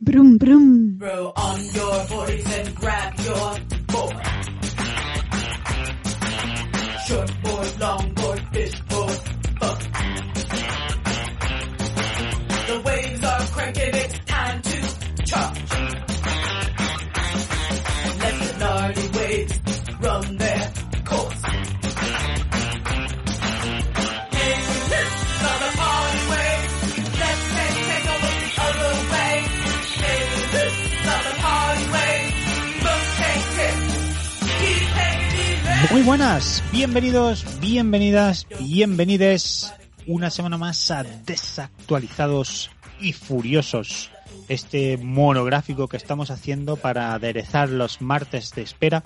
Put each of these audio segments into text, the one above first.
Brum, broom. Bro, on your boys and grab your. Short long Muy buenas, bienvenidos, bienvenidas, bienvenides una semana más a Desactualizados y Furiosos, este monográfico que estamos haciendo para aderezar los martes de espera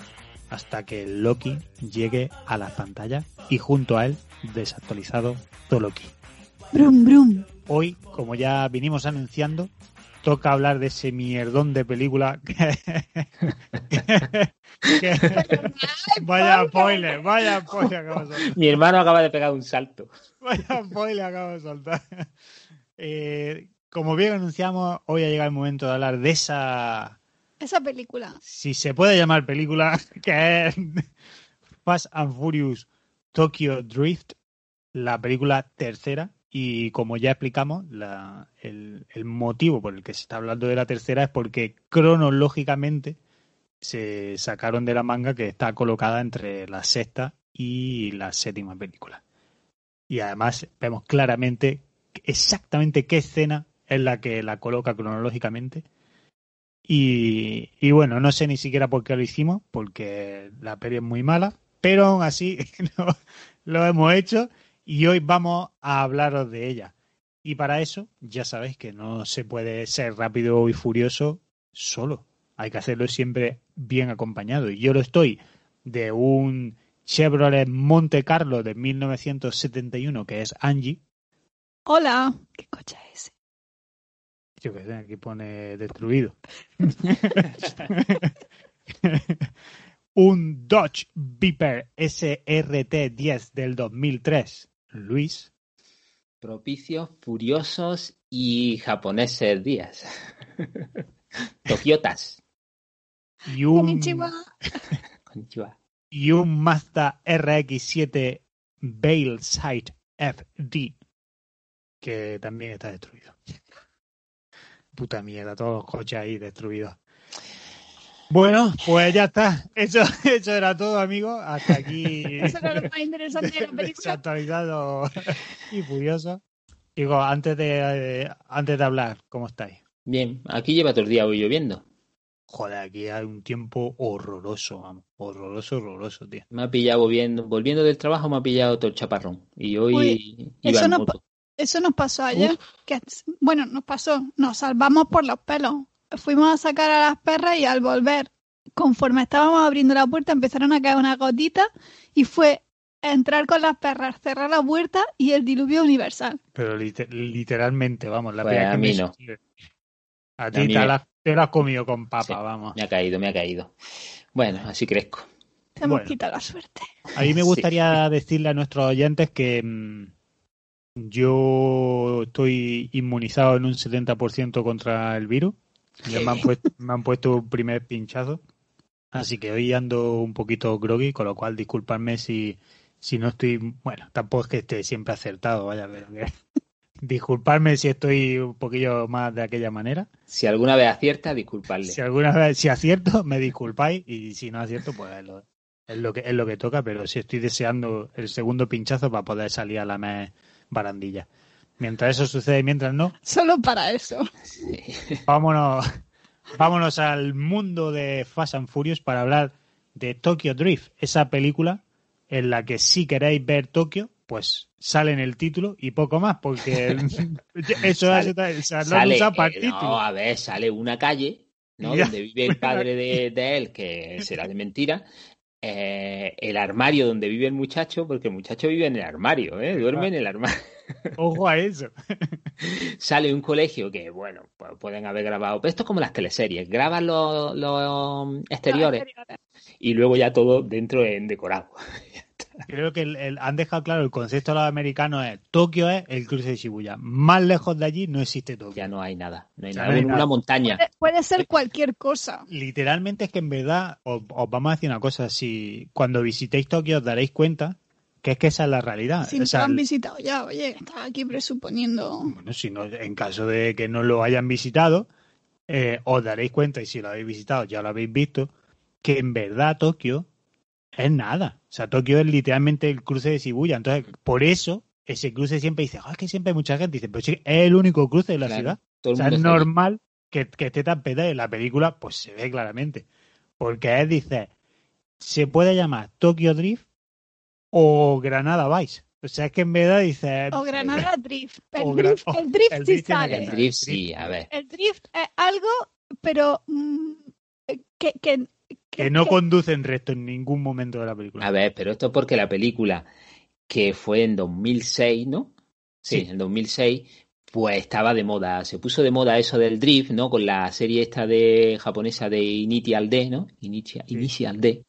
hasta que Loki llegue a la pantalla y junto a él desactualizado Loki. Brum, brum. Hoy, como ya vinimos anunciando, toca hablar de ese mierdón de película que... que- vaya spoiler, vaya spoiler acabo de soltar. Mi hermano acaba de pegar un salto. Vaya spoiler acabo de soltar. Eh, como bien anunciamos, hoy ha llegado el momento de hablar de esa, Esa película. si se puede llamar película, que es Fast and Furious Tokyo Drift, la película tercera. Y como ya explicamos, el, motivo por el que se está hablando de la tercera es porque cronológicamente se sacaron de la manga que está colocada entre la sexta y la séptima película. Y además vemos claramente exactamente qué escena es la que la coloca cronológicamente. Y, y bueno, no sé ni siquiera por qué lo hicimos, porque la peli es muy mala, pero aún así lo hemos hecho y hoy vamos a hablaros de ella. Y para eso, ya sabéis que no se puede ser rápido y furioso solo. Hay que hacerlo siempre bien acompañado. Y yo lo estoy de un Chevrolet Monte Carlo de 1971, que es Angie. Hola. ¿Qué coche es ese? Yo que sé, aquí pone destruido. un Dodge Viper SRT10 del 2003. Luis. Propicios, furiosos y japoneses días. Tokiotas. Y un, Konnichiwa. Konnichiwa. y un Mazda RX7 Bailside FD que también está destruido. Puta mierda, todos los coches ahí destruidos. Bueno, pues ya está. Eso, eso era todo, amigos. Hasta aquí. Eso era lo más interesante de la película. Desactualizado y furioso. Digo, antes de, eh, antes de hablar, ¿cómo estáis? Bien, aquí lleva todo el día hoy lloviendo. Joder, aquí hay un tiempo horroroso, vamos. Horroroso, horroroso, tío. Me ha pillado volviendo, volviendo del trabajo, me ha pillado todo el chaparrón. Y hoy Uy, iba eso en no moto. Eso nos pasó ayer. Que, bueno, nos pasó. Nos salvamos por los pelos. Fuimos a sacar a las perras y al volver, conforme estábamos abriendo la puerta, empezaron a caer unas gotitas y fue entrar con las perras, cerrar la puerta y el diluvio universal. Pero lite- literalmente, vamos, la Pues primera a que mí me no. A ti te, me- la, te has comido con papa, Sí. vamos. Me ha caído, me ha caído. Bueno, así crezco. Te hemos Bueno. quitado la suerte. A mí me Sí. gustaría decirle a nuestros oyentes que mm, yo estoy inmunizado en un 70% contra el virus. Ya me han, puesto, me han puesto un primer pinchazo. Así que hoy ando un poquito groggy, con lo cual disculpadme si, si no estoy... Bueno, tampoco es que esté siempre acertado, vaya, pero que... Disculpadme si estoy un poquillo más de aquella manera. Si alguna vez acierta, disculpadle. Si alguna vez, si acierto, me disculpáis y si no acierto, pues es lo, es lo que es lo que toca, pero sí estoy deseando el segundo pinchazo para poder salir a la mes barandilla. Mientras eso sucede, mientras no, Solo para eso. vámonos, vámonos al mundo de Fast and Furious para hablar de Tokyo Drift, esa película en la que si queréis ver Tokio, pues sale en el título y poco más, porque eso Sale- es, o sea, lo han Sale, para eh, no, a ver, sale una calle ¿no? Ya. Donde vive el padre de, de él, que será de mentira. Eh, el armario donde vive el muchacho, porque el muchacho vive en el armario, ¿eh? Duerme en el armario. Ojo a eso. Sale un colegio que, bueno, pues pueden haber grabado. Pero esto es como las teleseries. Graban los, los exteriores y luego ya todo dentro en decorado. Creo que el- el- han dejado claro el concepto de los americanos es Tokio es el cruce de Shibuya. Más lejos de allí no existe Tokio. Ya no hay nada. No hay nada. no hay nada. una montaña. Puede, puede ser cualquier cosa. Literalmente es que en verdad os, os vamos a decir una cosa. Si cuando visitéis Tokio os daréis cuenta que es que esa es la realidad. Si O no sea, lo han visitado ya, oye, estaba aquí presuponiendo. bueno, si no, en caso de que no lo hayan visitado, eh, os daréis cuenta, y si lo habéis visitado ya lo habéis visto, que en verdad Tokio es nada. O sea, Tokio es literalmente el cruce de Shibuya. Entonces, por eso, ese cruce siempre dice, "Ah, es que siempre hay mucha gente. Dice, pero sí, es el único cruce de la Claro, ciudad. O sea, es normal que, que esté tan petada. En la película, pues se ve claramente. Porque es, dice, se puede llamar Tokyo Drift o Granada Vice. O sea, es que en verdad dice... O Granada Drift. El O Gra- drift, oh, el drift el sí drift sale. El drift, sí, a ver. El drift es algo, pero mm, que, que, que no conducen recto en ningún momento de la película. A ver, pero esto es porque la película que fue en 2006, ¿no? Sí, Sí. en 2006, pues estaba de moda. Se puso de moda eso del drift, ¿no? Con la serie esta de japonesa de Initial D, ¿no? Initia- Sí. Initial D.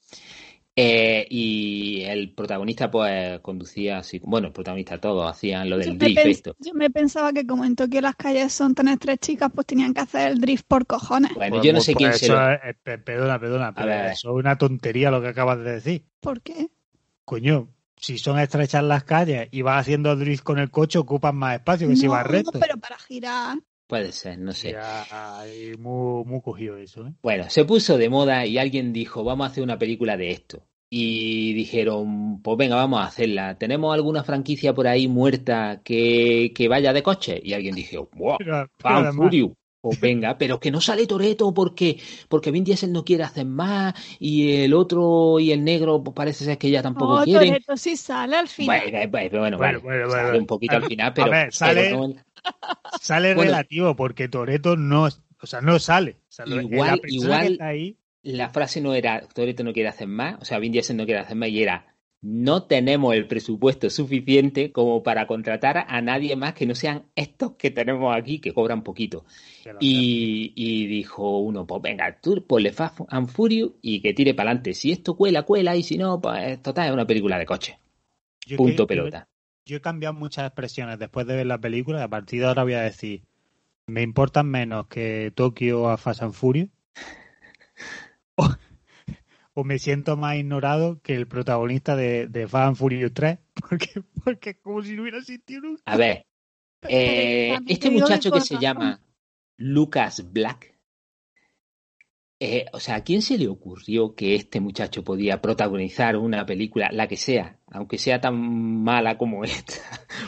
Eh, y el protagonista, pues, conducía así. Bueno, el protagonista, todos hacían lo del drift, esto. yo me pensaba que como en Tokio las calles son tan estrechicas, pues tenían que hacer el drift por cojones. Bueno, Pues- yo no sé quién se lo. es- perdona, perdona, pero eso es una tontería lo que acabas de decir. ¿Por qué? Coño, si son estrechas las calles y vas haciendo drift con el coche, ocupan más espacio que si no, vas recto. pero para girar. Puede ser, no sé. Ya, muy, muy cogido eso, ¿eh? Bueno, se puso de moda y alguien dijo, vamos a hacer una película de esto. Y dijeron, pues venga, vamos a hacerla. ¿Tenemos alguna franquicia por ahí muerta que, que vaya de coche? Y alguien dijo, wow, Fan Furious. Pues venga, pero que no sale Toreto porque, porque Vin Diesel no quiere hacer más y el otro y el negro pues parece ser que ya tampoco Oh, quieren. Toretto sí sale al final. Bueno, bueno, bueno, Bueno, bueno, sale bueno. un poquito al final, a pero, ver, sale- pero no- Sale Bueno. relativo porque Toreto no, o sea, no sale. O sea, lo- Igual- igual- que está ahí, la frase no era Toreto no quiere hacer más, o sea, Vin Diesel no quiere hacer más, y era no tenemos el presupuesto suficiente como para contratar a nadie más que no sean estos que tenemos aquí, que cobran poquito. Y, y dijo uno, pues venga, tú ponle Fast and Furious y que tire para adelante. Si esto cuela, cuela, y si no, pues total, es una película de coche. yo Punto que- yo- pelota. yo he cambiado muchas expresiones después de ver la película y a partir de ahora voy a decir, me importan menos que Tokio a Fast and Furious o, o me siento más ignorado que el protagonista de, de and Furious 3 porque, porque es como si no hubiera existido nunca. A ver, eh, este muchacho que se llama Lucas Black, eh, o sea, ¿a quién se le ocurrió que este muchacho podía protagonizar una película, la que sea, aunque sea tan mala como esta?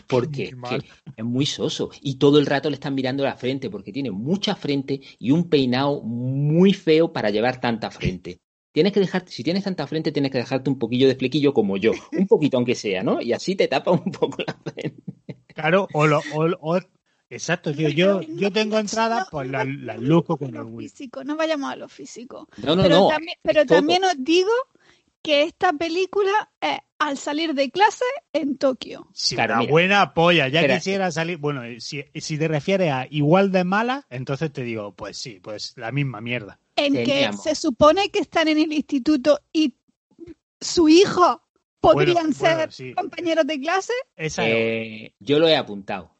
Porque es, Muy que mal. es muy soso y todo el rato le están mirando la frente porque tiene mucha frente y un peinado muy feo para llevar tanta frente. Tienes que dejarte, si tienes tanta frente, tienes que dejarte un poquillo de flequillo como yo, un poquito aunque sea, ¿no? Y así te tapa un poco la frente. Claro, o lo, o, o- exacto, tío, yo, yo tengo entradas, no, pues no las vayamos las a luco con lo orgullo. físico, no vayamos a lo físico. No, no, pero no. también, pero también os digo que esta película es al salir de clase en Tokio. Sí, Claro, una mira. buena polla. Ya Espera. quisiera salir. Bueno, si, si te refieres a igual de mala, entonces te digo, pues sí, pues la misma mierda. En Teníamos. que se supone que están en el instituto y su hijo podrían Bueno, ser bueno, sí. compañeros de clase. Esa Eh, yo lo he apuntado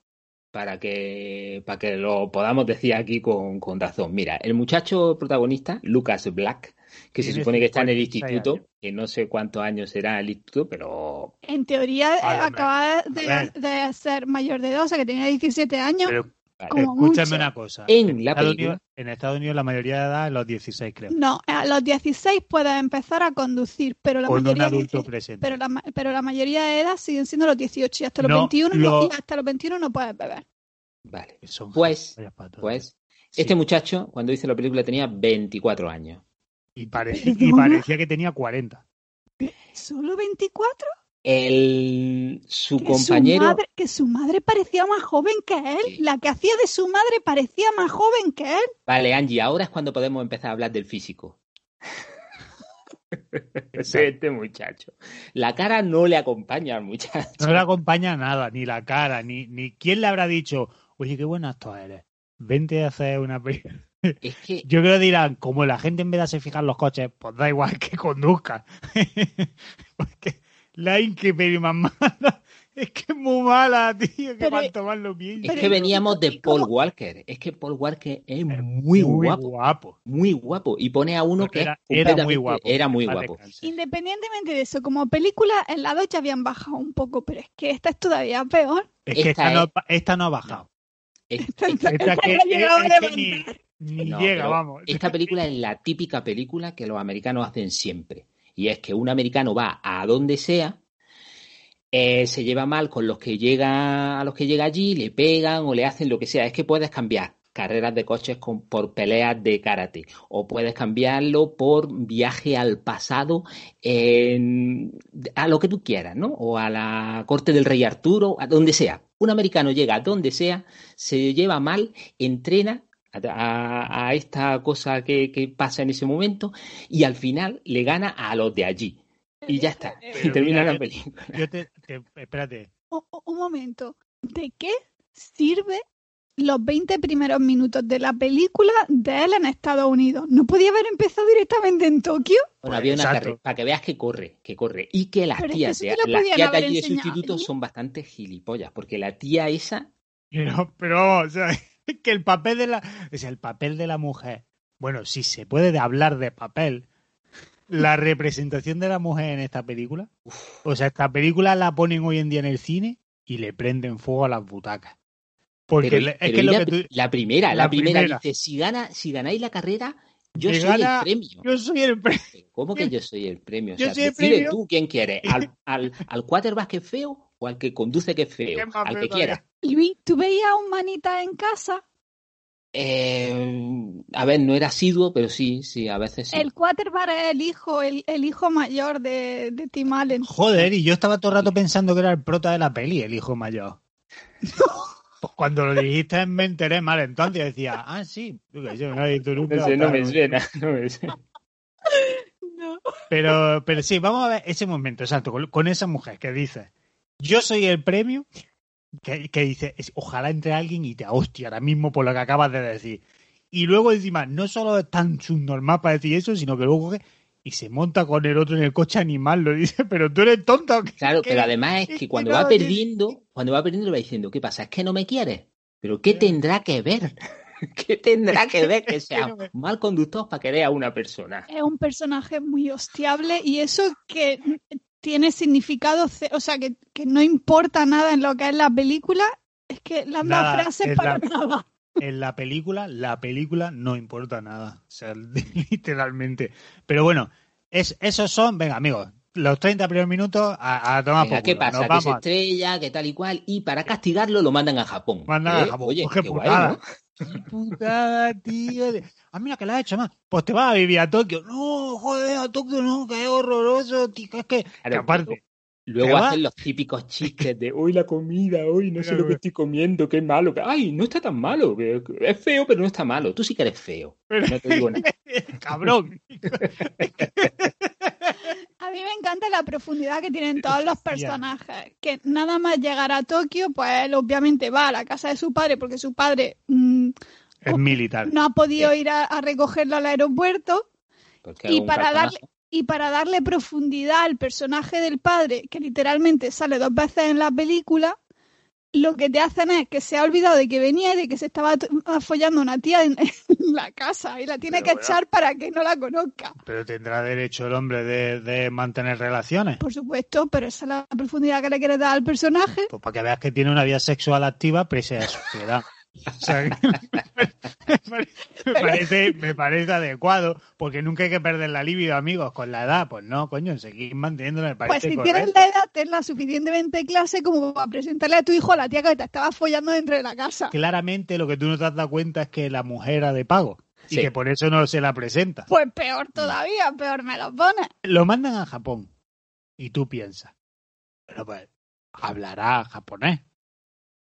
para que, para que lo podamos decir aquí con, con razón. Mira, el muchacho protagonista, Lucas Black, que se supone que está en el 56 instituto, que no sé cuántos años será el instituto, pero En teoría eh, acaba de, de ser mayor de edad, o sea que tenía 17 años. Pero vale. Escúchame mucho. una cosa. En la Estados Unidos, en Estados Unidos la mayoría de edad es los 16, creo. No, a los 16 puedes empezar a conducir, pero la Con un mayoría adulto de, presente. pero la, pero la mayoría de edad siguen siendo los 18 y hasta los No, 21 no- lo- y hasta los 21 no puedes beber. Vale. Son Pues. Pues, Sí. este muchacho, cuando hizo la película, tenía 24 años. y, parecía, y parecía que tenía 40. ¿Solo 24? El, su Que compañero. Su madre, que su madre parecía más joven que él. Sí. La que hacía de su madre parecía más joven que él. Vale, Angie, ahora es cuando podemos empezar a hablar del físico. Ese este muchacho. La cara no le acompaña al muchacho. No le acompaña nada, ni la cara, ni, ni quién le habrá dicho, oye, qué buen actor eres. Vente a hacer una película. Es que Yo creo que dirán, como la gente en vez de se fija en los coches, pues da igual que conduzca. Porque la Inque más mala es que es muy mala, tío, que Pero- cuanto más lo pienso. Es que ¿y veníamos de cómo- Paul Walker. Es que Paul Walker es muy guapo, guapo. muy guapo. Y pone a uno que era, muy guapo. Era muy guapo. Independientemente de eso, como película, en la 2 ya habían bajado un poco, pero es que esta es todavía peor. Es que Esta esta, no, es- esta no ha bajado. Es- Esta, es- esta- Esta esta que, no ha llegado es a que ni, ni No, llega, vamos. Esta película es la típica película que los americanos hacen siempre. Y es que un americano va a donde sea, eh, se lleva mal con los que llega a los que llega allí, le pegan o le hacen lo que sea. Es que puedes cambiar carreras de coches con- por peleas de karate o puedes cambiarlo por viaje al pasado en- a lo que tú quieras, ¿no? O a la corte del rey Arturo, a donde sea. Un americano llega a donde sea, se lleva mal, entrena a, esta cosa que, que pasa en ese momento y al final le gana a los de allí. Y ya está. Pero Y termina mira, la yo- película. Yo te, te- espérate. O- un momento. ¿De qué sirve los 20 primeros minutos de la película de él en Estados Unidos? ¿No podía haber empezado directamente en Tokio? Bueno, Pues, había una carrera para que veas que corre, que corre. Y que las Pero es que tías, eso de, las tías de allí de sustituto son bastante gilipollas, porque la tía esa, Pero, pero o sea, que el papel de la. Sea, el papel de la mujer. Bueno, si se puede de hablar de papel. La representación de la mujer en esta película. O sea, esta película la ponen hoy en día en el cine y le prenden fuego a las butacas. Porque pero, es pero que lo la, que tú. la primera, la, la primera, primera. dice, si gana, si ganáis la carrera, yo soy gana- el premio. Yo soy el. pre- ¿Cómo que yo soy el premio? O Yo sea, soy el decide premio. tú quién quieres, al, al, al quarterback que es feo o al que conduce que es feo, ¿Qué más al que quiera. Luis, ¿tú veías a un manita en casa? Eh, a ver, no era asiduo, pero sí, sí, a veces sí. El quarterback es el hijo, el, el hijo mayor de, de Tim Allen. Joder, y yo estaba todo el rato pensando que era el prota de la peli, el hijo mayor. Pues cuando lo dijiste me enteré mal, entonces decía, ah, sí, yo no he visto nunca, No sé, no me suena, no me suena. No. Pero, pero sí, vamos a ver ese momento, exacto, con, con esa mujer que dice, yo soy el premio, que, que dice, es- ojalá entre alguien y te hostia ahora mismo por lo que acabas de decir. Y luego encima, no solo es tan subnormal para decir eso, sino que luego coge y se monta con el otro en el coche animal, lo dice, pero tú eres tonto. ¿o qué? Claro, ¿Qué? pero además es que cuando va perdiendo, cuando va perdiendo le va diciendo, ¿qué pasa? ¿Es que no me quieres? ¿Pero qué tendrá que ver? ¿Qué tendrá que ver que sea mal conductor para querer a una persona? Es un personaje muy hostiable y eso que tiene significado, o sea, que, que no importa nada en lo que es la película, es que las frases es para la- nada. En la película, la película no importa nada. O sea, literalmente. Pero bueno, es, esos son, venga, amigos, los 30 primeros minutos a, a tomar por ¿Qué pasa? Que se estrella, que tal y cual, y para castigarlo lo mandan a Japón. Mandan a ¿Eh? Japón. Oye, Pues qué qué guay, putada. ¿no? Qué putada, tío. Ah, mira que la has hecho más. Pues te vas a vivir a Tokio. No, joder, a Tokio no, que es horroroso, tío. Es que, aparte, Luego hacen los típicos chistes de hoy la comida, hoy no sé lo que estoy comiendo, qué malo. Ay, no está tan malo. Es feo, pero no está malo. Tú sí que eres feo. Pero- No te digo nada. cabrón. A mí me encanta la profundidad que tienen todos los personajes. Que nada más llegar a Tokio, pues él obviamente va a la casa de su padre porque su padre mm, Es militar. no ha podido ir a, a recogerlo al aeropuerto. Porque Y para darle, y para darle profundidad al personaje del padre, que literalmente sale dos veces en la película, lo que te hacen es que se ha olvidado de que venía y de que se estaba follando una tía en, en la casa y la tiene Pero que bueno. echar para que no la conozca. Pero tendrá derecho el hombre de, de mantener relaciones. Por supuesto, pero esa es la profundidad que le quieres dar al personaje. Pues para que veas que tiene una vida sexual activa pese a su edad. O sea, que me, pare- me parece, me parece adecuado, porque nunca hay que perder la libido, amigos, con la edad. Pues no, coño, seguir manteniéndola me Pues si correcto. tienes la edad, tenla suficientemente clase como para presentarle a tu hijo a la tía que te estaba follando dentro de la casa. Claramente lo que tú no te has dado cuenta es que la mujer era de pago y que por eso no se la presenta. Pues peor todavía, peor me lo pones. Lo mandan a Japón y tú piensas, Bueno, pues hablará japonés.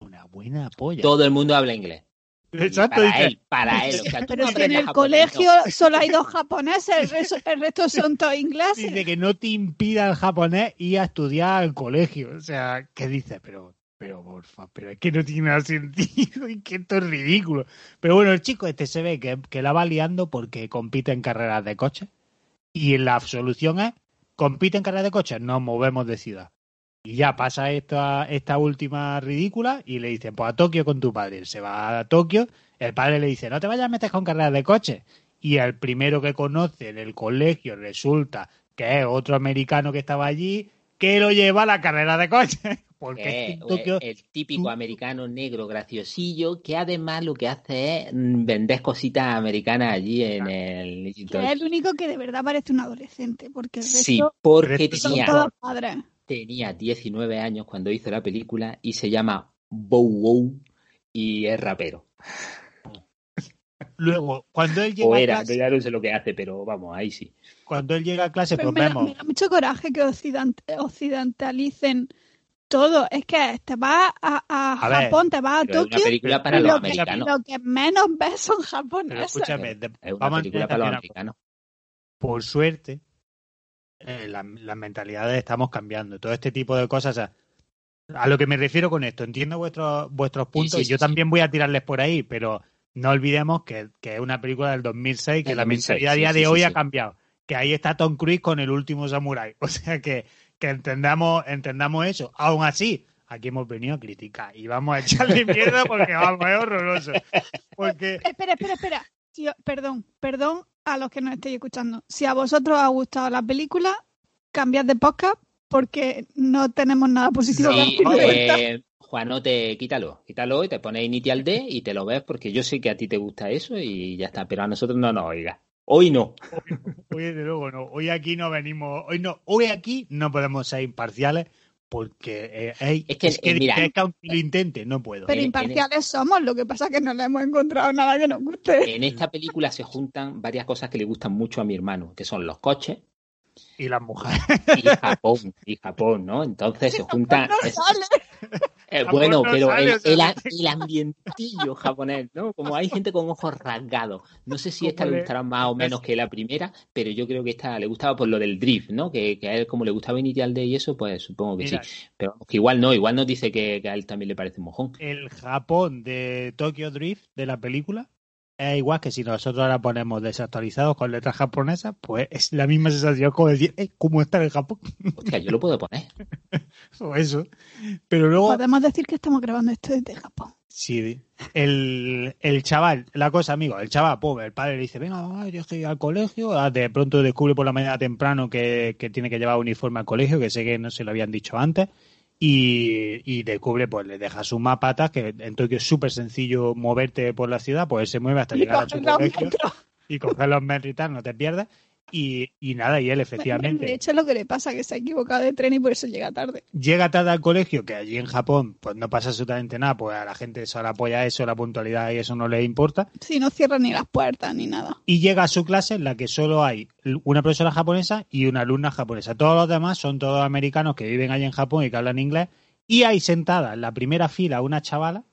Una buena polla. Todo el mundo habla inglés. Exacto, para dice, él, para él. O sea, tú Pero no si en el japonés, colegio no. solo hay dos japoneses, el resto, el resto son todos ingleses. dice que no te impida el japonés ir a estudiar al colegio. O sea, ¿qué dices? Pero, pero, porfa, pero es que no tiene nada sentido y que esto es ridículo. Pero bueno, el chico este se ve que, que la va liando porque compite en carreras de coche. Y la solución es, compite en carreras de coche, nos movemos de ciudad. Y ya pasa esta, esta última ridícula y le dicen, pues a Tokio con tu padre. Se va a Tokio, el padre le dice, no te vayas a meter con carreras de coche. Y el primero que conoce en el colegio resulta que es otro americano que estaba allí, que lo lleva a la carrera de coche. Porque es que Eh, en Tokio... el típico americano negro graciosillo que además lo que hace es mm, vender cositas americanas allí en el Que es el único que de verdad parece un adolescente, porque el resto Sí, porque son tenía, todos padres. Tenía 19 años cuando hizo la película y se llama Bow Wow y es rapero. Luego, cuando él llega O a era, clase, ya no sé lo que hace, pero vamos, ahí sí. cuando él llega a clase, Pues pues me, vemos... me da mucho coraje que occident- occidentalicen todo. Es que te vas a, a A ver, Japón, te vas a Pero es una Tokio película para los lo que, americanos. lo que menos ves son Pero japoneses. escúchame, de- Es una vamos a película para los americanos. por suerte, eh, la- las mentalidades estamos cambiando. Todo este tipo de cosas. o sea, a lo que me refiero con esto, entiendo vuestros vuestros puntos sí, y yo sí, también voy a tirarles por ahí, pero no olvidemos que, que es una película del 2006, que Del la 2006, mentalidad a día sí, de sí, hoy sí. ha cambiado. Que ahí está Tom Cruise con el último Samurai. O sea que, que entendamos, entendamos eso. Aún así, aquí hemos venido a criticar y vamos a echarle mierda porque vamos, es horroroso. Porque Espera, espera, espera. Perdón, perdón a los que nos estéis escuchando. Si a vosotros os ha gustado la película, cambiad de podcast porque no tenemos nada positivo que Sí, esta. eh, Juanote, quítalo, quítalo y te pones Initial D y te lo ves porque yo sé que a ti te gusta eso y ya está, pero a nosotros no nos oiga. Hoy no. Hoy desde luego no. Hoy aquí no venimos. Hoy no. Hoy aquí no podemos ser imparciales porque eh, hey, Es que, eh, mira- es que aunque lo intente no puedo. Pero en- en- imparciales somos, lo que pasa es que no le hemos encontrado nada que nos guste. En esta película se juntan varias cosas que le gustan mucho a mi hermano, que son los coches Y las mujeres. y Japón, y Japón, ¿no? Entonces se juntan... No es- sale. eh, bueno, no pero el, el ambientillo japonés, ¿no? Como hay gente con ojos rasgados. No sé si esta le gustará más o menos que la primera, pero yo creo que esta le gustaba por lo del drift, ¿no? Que, que a él como le gustaba Initial D y eso, pues supongo que Mira, sí. Pero que igual no, igual nos dice que, que a él también le parece un mojón. el Japón de Tokyo Drift de la película es igual que si nosotros ahora ponemos desactualizados con letras japonesas, pues es la misma sensación como decir, "Eh, ¿cómo está en Japón? Hostia, yo lo puedo poner. o eso. Pero luego, Podemos decir que estamos grabando esto desde Japón. Sí, el, el chaval, la cosa, amigo, el chaval, pues el padre le dice, venga, mamá, yo estoy al colegio, ah, de pronto descubre por la mañana temprano que, que tiene que llevar uniforme al colegio, que sé que no se lo habían dicho antes, y, y descubre, pues le deja sus mapatas, que en Tokio es súper sencillo moverte por la ciudad, pues él se mueve hasta Y llegar a su colegio metros. y coger los metros y tal, no te pierdas, y, y nada, y él De efectivamente hecho, es lo que le pasa, que se ha equivocado de tren y por eso llega tarde. llega tarde al colegio, que allí en Japón pues no pasa absolutamente nada, pues a la gente solo apoya eso, la puntualidad y eso no le importa. Si no cierran ni las puertas ni nada. y llega a su clase en la que solo hay una profesora japonesa y una alumna japonesa. Todos los demás son todos americanos que viven allí en Japón y que hablan inglés. Y hay sentada en la primera fila una chavala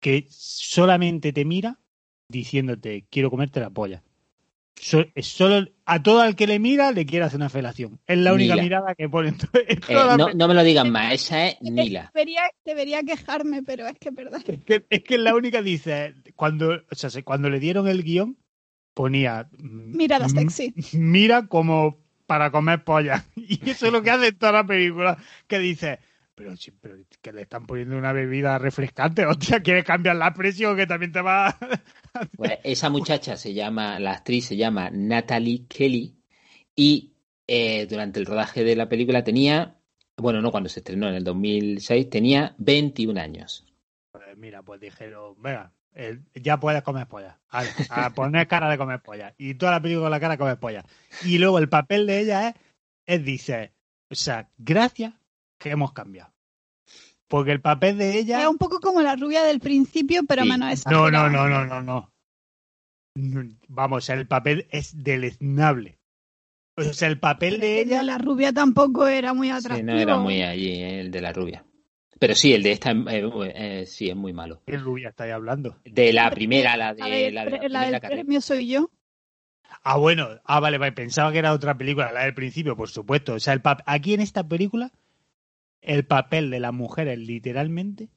que solamente te mira diciéndote quiero comerte la polla. Solo a todo el que le mira le quiere hacer una felación. Es la única Mira. mirada que pone en to- en Eh, no, no me lo digan más, esa es Nila. Debería, debería quejarme, pero es que es verdad. Es que, es que la única dice cuando o sea, se- cuando le dieron el guion ponía mm, Mirada mm, sexy. mira como para comer polla. Y eso es lo que hace en toda la película. Que dice, pero, sí, pero que le están poniendo una bebida refrescante. Hostia, ¿quieres cambiar la presión que también te va esa muchacha se llama, la actriz se llama Natalie Kelly y eh, durante el rodaje de la película tenía, bueno, no cuando se estrenó en el 2006, tenía 21 años. Pues mira, pues dijeron, venga, eh, ya puedes comer polla. A, a poner cara de comer polla. Y toda la película con la cara de comer polla. Y luego el papel de ella es, es dice, o sea, gracias que hemos cambiado. Porque el papel de ella... Es un poco como la rubia del principio, pero Sí. menos No, exagerada. no, no, no, no, no. No, Vamos, el papel es deleznable. O sea, el papel de El de ella. la rubia tampoco era muy Sí, atractivo. no era muy allí, eh, el de la rubia. Pero sí, el de esta eh, eh, sí es muy malo. ¿Qué rubia estáis hablando? De la primera, la de La, la, de la la del carrera. premio soy yo. Ah, bueno. Ah, vale, vale. Pensaba que era otra película, la del principio, por supuesto. O sea, el pap- aquí en esta película, el papel de las mujeres, literalmente.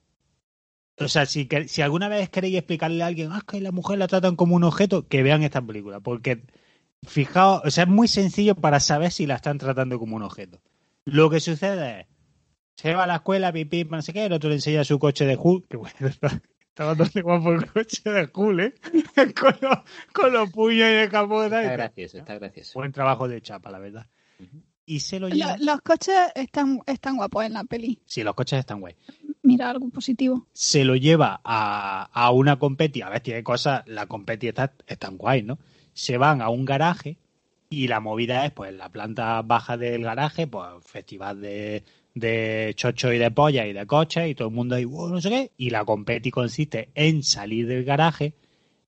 O sea, si, que- si alguna vez queréis explicarle a alguien, ah, es que la mujer la tratan como un objeto, que vean esta película. Porque, fijaos, o sea, es muy sencillo para saber si la están tratando como un objeto. Lo que sucede es, se va a la escuela, pipí, no sé qué, el otro le enseña su coche de Hulk, que bueno, está, está bastante guapo el coche de Hulk, ¿eh? con, los, con los puños y el capó. Está gracioso, está gracioso. Buen trabajo de chapa, la verdad. Y se lo los coches están, están guapos en la peli. Sí, los coches están guay. Mira, algo positivo. Se lo lleva a, a una competi. A ver, tiene cosas. La competi está, están guay, ¿no? Se van a un garaje y la movida es, pues, la planta baja del garaje, pues, festival de, de chocho y de polla y de coches y todo el mundo ahí, "Wow, no sé qué. Y la competi consiste en salir del garaje,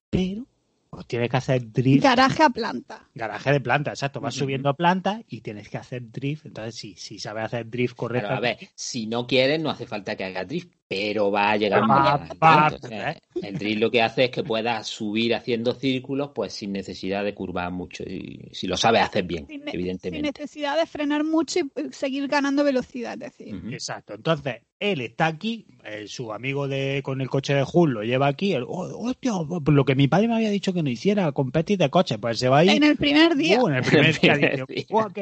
pero pues, tienes que hacer drift. Garaje a planta. Garaje de planta, exacto. Vas Ujú. subiendo planta y tienes que hacer drift. Entonces, sí, si sabes hacer drift Claro, correcto. a ver, si no quieres, no hace falta que haga drift, pero va a llegar drift, o sea, El drift lo que hace es que puedas subir haciendo círculos, pues sin necesidad de curvar mucho. Y si lo sabes hacer bien, Sin, ne- sin evidentemente. necesidad de frenar mucho y eh, seguir ganando velocidad. Es decir. Exacto. Entonces, él está aquí, eh, su amigo de con el coche de Hull lo lleva aquí. él, "Oh, hostia, lo que mi padre me había dicho que no hiciera, competir de coche, pues se va ahí. en el primer día. Uh, en el primer día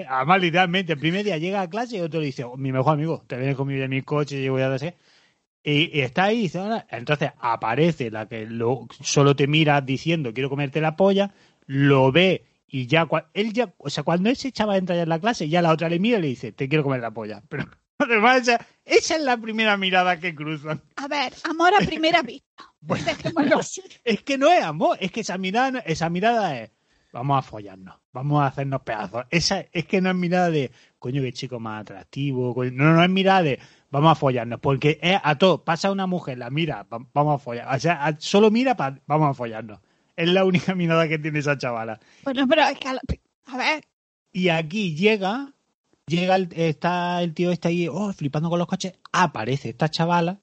además literalmente, el primer día llega a clase y otro le dice, "Oh, mi mejor amigo, te vienes conmigo en mi coche y yo voy a decir. Y, y está ahí, dice, entonces aparece la que lo, solo te mira diciendo quiero comerte la polla, lo ve y ya, él ya, o sea, cuando él se echaba a entrar en la clase, ya la otra le mira y le dice, te quiero comer la polla. Pero además, esa, esa es la primera mirada que cruzan. A ver, amor a primera vista. Así. Es que no es amor, es que esa mirada, esa mirada es, vamos a follarnos, vamos a hacernos pedazos. Esa es que no es mirada de, coño, qué chico más atractivo, coño. no, no es mirada de, vamos a follarnos, porque es a todo, pasa una mujer, la mira, va- vamos a follar, o sea, solo mira para, vamos a follarnos. Es la única mirada que tiene esa chavala. Bueno, pero es que a, la- a ver, Y aquí llega, llega el, está el tío este ahí, oh, flipando con los coches, aparece esta chavala,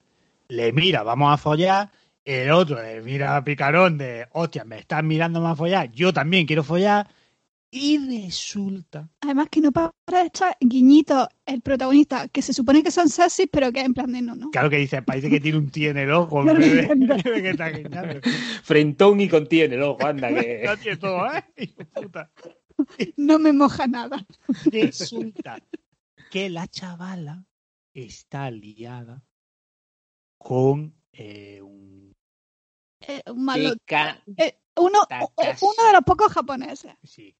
le mira, vamos a follar, el otro le mira a picarón de, hostia, me estás mirando más a follar, yo también quiero follar, y resulta, además que no para de echar guiñitos el protagonista, que se supone que son sexy, pero que en plan de no, no. claro que dice, parece que tiene un tío en el ojo, en vez de, de que está. Frentón y contiene el ojo, anda, que... Todo, ¿eh? Puta. No me moja nada. Resulta que la chavala está liada con eh, un Eh, un malo. Deka, eh, uno, de los pocos japoneses. sí,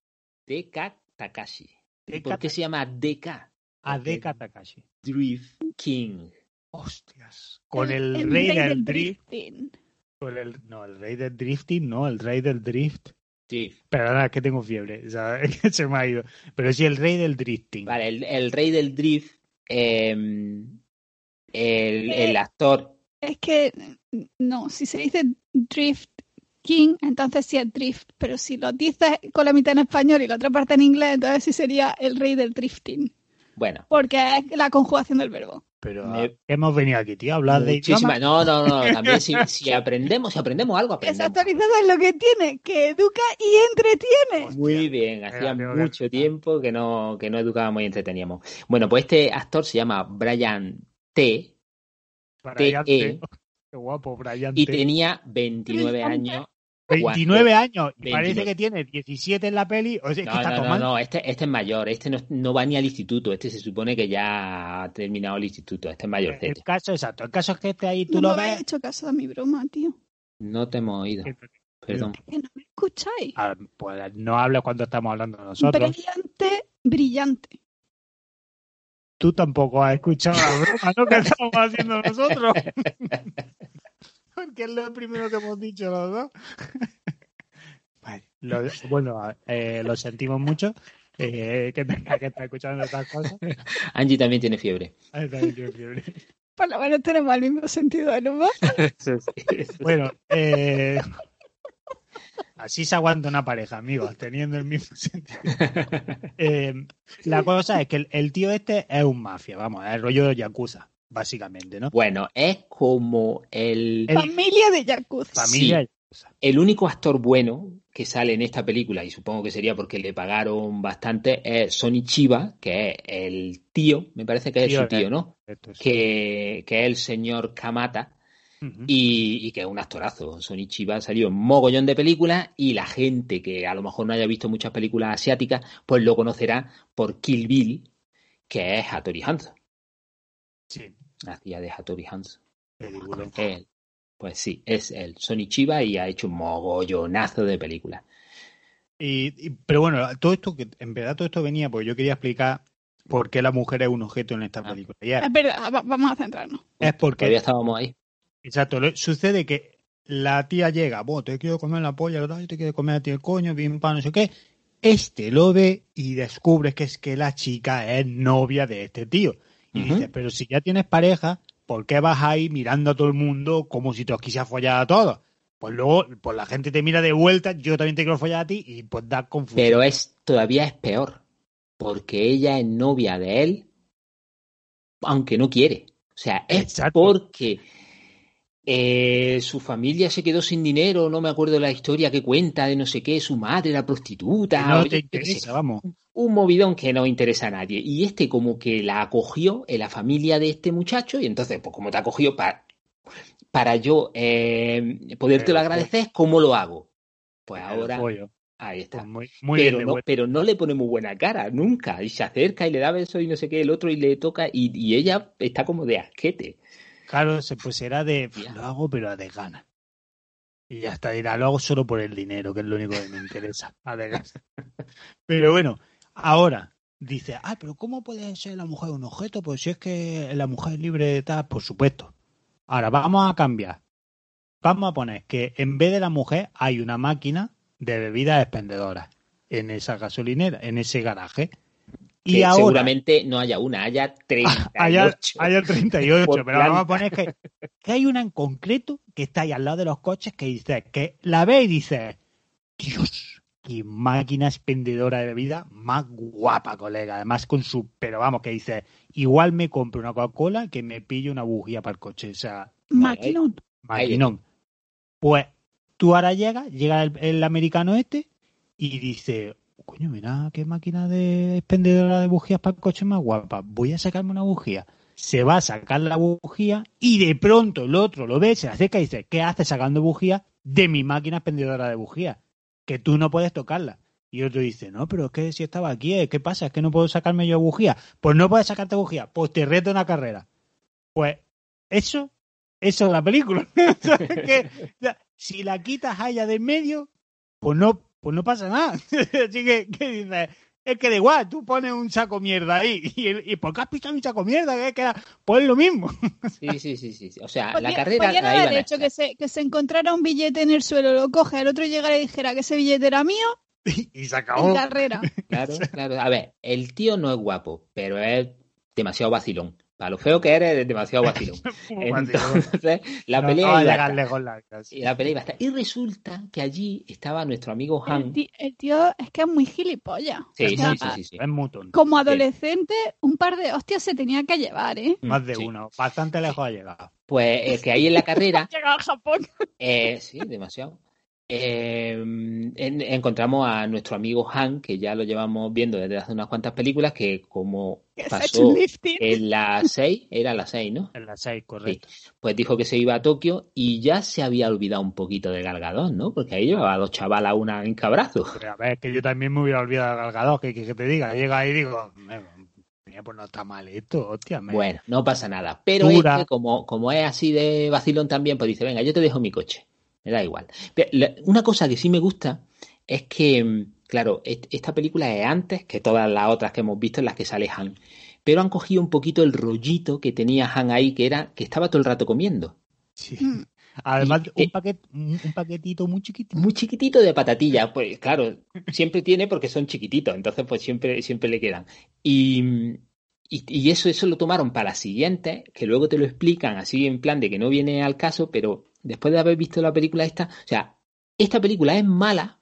Deka Takashi. ¿Y Deka ¿Por qué se llama Deka? Adeka Takashi. Drift King. Hostias. Con el, rey, del drift. drifting. Con el, no, el rey del drifting, no, el rey del drift. Nada, es que tengo fiebre. O sea, es que se me ha ido. Pero sí, el rey del drifting. Vale, el, el rey del drift, eh, el, el actor, Es que, no, si se dice drift king, entonces sí es drift. Pero si lo dices con la mitad en español y la otra parte en inglés, entonces sí sería el rey del drifting. bueno, Porque es la conjugación del verbo. Pero Me- ¿a qué hemos venido aquí, tío, a hablar de muchísimas. idioma. No, no, no, también si, si aprendemos, si aprendemos algo, Es aprendemos. actualizado es lo que tiene, que educa y entretiene. Muy bien, hacía mucho tiempo que no, que no educábamos y entreteníamos. Bueno, pues este actor se llama Brian T. Brian T.E. T. Qué guapo, Brian y T. tenía 29 Brillante. años. 29 años y 29. parece que tiene 17 en la peli. O sea, que No, está no, no, tomando. no, este, este es mayor, este no, no va ni al instituto, este se supone que ya ha terminado el instituto, este es El mayorcete. caso, exacto. El caso es que este ahí tú no lo me ves. hecho caso a mi broma, tío. No te hemos oído, perdón. Que no me escucháis. Ah, pues no habla cuando estamos hablando nosotros. Brillante, brillante. Tú tampoco has escuchado la broma, ¿no? Que estamos haciendo nosotros. Porque es lo primero que hemos dicho los dos. Vale, lo- bueno, eh, lo sentimos mucho. eh, que tenga que estar escuchando estas cosas. Angie también tiene fiebre. Ahí también tiene fiebre. Por lo menos tenemos el mismo sentido del humor. Bueno, eh, Así se aguanta una pareja, amigos, teniendo el mismo sentido. Eh, la cosa es que el, el tío este es un mafia, vamos, es el rollo de Yakuza, básicamente, ¿no? Bueno, es como el, El- Familia de Yakuza. Familia Sí. El único actor bueno que sale en esta película, y supongo que sería porque le pagaron bastante, es Sonny Chiba, que es el tío, me parece que es Tío, su tío, ¿no? Que, que es el señor Kamata, y, y que es un actorazo. Sonny Chiba salió en mogollón de películas y la gente que a lo mejor no haya visto muchas películas asiáticas, pues lo conocerá por Kill Bill, que es Hattori Hanzo. Sí, Hacía de Hattori Hanzo. Él. Pues sí, es él, Sonny Chiba, y ha hecho un mogollonazo de películas. Y, y- pero bueno, todo esto, que en verdad todo esto venía porque yo quería explicar por qué la mujer es un objeto en esta Ah. película. Y es, Es verdad, va- vamos a centrarnos. es porque Todavía estábamos ahí. Exacto, lo- sucede que la tía llega, vos te quiero comer la polla, ¿verdad? Yo te quiero comer a ti el coño, bien pan, no sé qué. Este lo ve y descubre que es que la chica es novia de este tío. Y Ujú. dice, pero si ya tienes pareja, ¿por qué vas ahí mirando a todo el mundo como si te os quisieras follar a todos? Pues luego, pues la gente te mira de vuelta, yo también te quiero follar a ti y pues da confusión. Pero es todavía es peor, porque ella es novia de él, aunque no quiere. O sea, es Exacto. porque eh, su familia se quedó sin dinero, no me acuerdo la historia que cuenta de no sé qué, su madre era prostituta, no te interesa, vamos. Un movidón que no interesa a nadie. Y este como que la acogió en la familia de este muchacho y entonces, pues como te acogió para, para yo eh, podértelo agradecer, ¿cómo lo hago? Pues ahora, ahí está. Pues muy, muy pero, bien no, pero no le pone muy buena cara, nunca. Y se acerca y le da besos y no sé qué, el otro y le toca y, y ella está como de asquete. Claro, pues será de Ya. lo hago pero a de gana. Y ya está, dirá, lo hago solo por el dinero, que es lo único que me interesa. A. Pero bueno, ahora dice, ah, pero ¿cómo puede ser la mujer un objeto? Pues si es que la mujer es libre de tal, por supuesto. Ahora vamos a cambiar. Vamos a poner que en vez de la mujer hay una máquina de bebidas expendedoras en esa gasolinera, en ese garaje. Y ahora seguramente no haya una, haya 38. Haya, haya 38, Por pero vamos a poner que, que hay una en concreto que está ahí al lado de los coches que dice, que la ve y dice, Dios, qué máquina expendedora de bebida más guapa, colega. Además con su, pero vamos, que dice, igual me compro una Coca-Cola que me pille una bujía para el coche. O sea, Maquinón. Maquinón. Pues tú ahora llegas, llega el, el americano este y dice, coño, mira qué máquina de expendedora de bujías para el coche más guapa. Voy a sacarme una bujía. Se va a sacar la bujía y de pronto el otro lo ve, se acerca y dice, ¿qué haces sacando bujía de mi máquina expendedora de bujías? Que tú no puedes tocarla. Y otro dice, no, pero es que si estaba aquí, ¿eh? ¿qué pasa? Es que no puedo sacarme yo bujía. Pues no puedes sacarte bujía. Pues te reto una carrera. Pues eso, eso es la película. Sea, si la quitas a ella de en medio, pues no, pues no pasa nada. Así que, ¿qué dices? Es que da igual, tú pones un saco mierda ahí. ¿Y, el- y por qué has pisado un saco mierda? Que queda, pues es lo mismo. Sí, sí, sí, sí. O sea, la carrera podían ahí haber van a hecho que se, que se encontrara un billete en el suelo, lo coge, el otro llegara y dijera que ese billete era mío, Y se en acabó. carrera. Claro, claro. A ver, el tío no es guapo, pero es demasiado vacilón. Para lo feo que eres, es demasiado vacilón. Entonces, la No, pelea no va a iba a estar. lejos la casa. Y la pelea iba a estar. Y resulta que allí estaba nuestro amigo El, Han. el tío es que es muy gilipollas. Sí, O sí, sea, sí, sí, sí. Es muy tonto. Como adolescente, un par de hostias se tenía que llevar, ¿eh? Más de Sí. uno. Bastante lejos ha llegado. Pues eh, que ahí en la carrera, Llegaba a Japón. eh, sí, demasiado. Eh, en- encontramos a nuestro amigo Han, que ya lo llevamos viendo desde hace unas cuantas películas, que como pasó en la 6, era la 6, ¿no? En las seis, correcto. Pues dijo que se iba a Tokio y ya se había olvidado un poquito de Galgadón, ¿no? Porque ahí llevaba a dos chavalas una en cabrazo. Pero a ver, que yo también me hubiera olvidado de Galgador, que, que, que te diga. Llega ahí y digo, "Me- mira, pues no está mal esto, hostia. me- Bueno, no pasa nada. Pero este, como, como es así de vacilón también, pues dice, venga, yo te dejo mi coche. Me da igual. Pero la- una cosa que sí me gusta es que, mm, claro, est- esta película es antes que todas las otras que hemos visto en las que sale Han. Pero han cogido un poquito el rollito que tenía Han ahí, que era que estaba todo el rato comiendo. Sí. Mm. Además, Y- un, paquet, un, un paquetito muy chiquitito. Muy chiquitito de patatillas, pues claro, siempre tiene porque son chiquititos, entonces pues siempre, siempre le quedan. Y, y, y eso, eso lo tomaron para las siguientes, que luego te lo explican así en plan de que no viene al caso, pero después de haber visto la película esta, o sea, esta película es mala,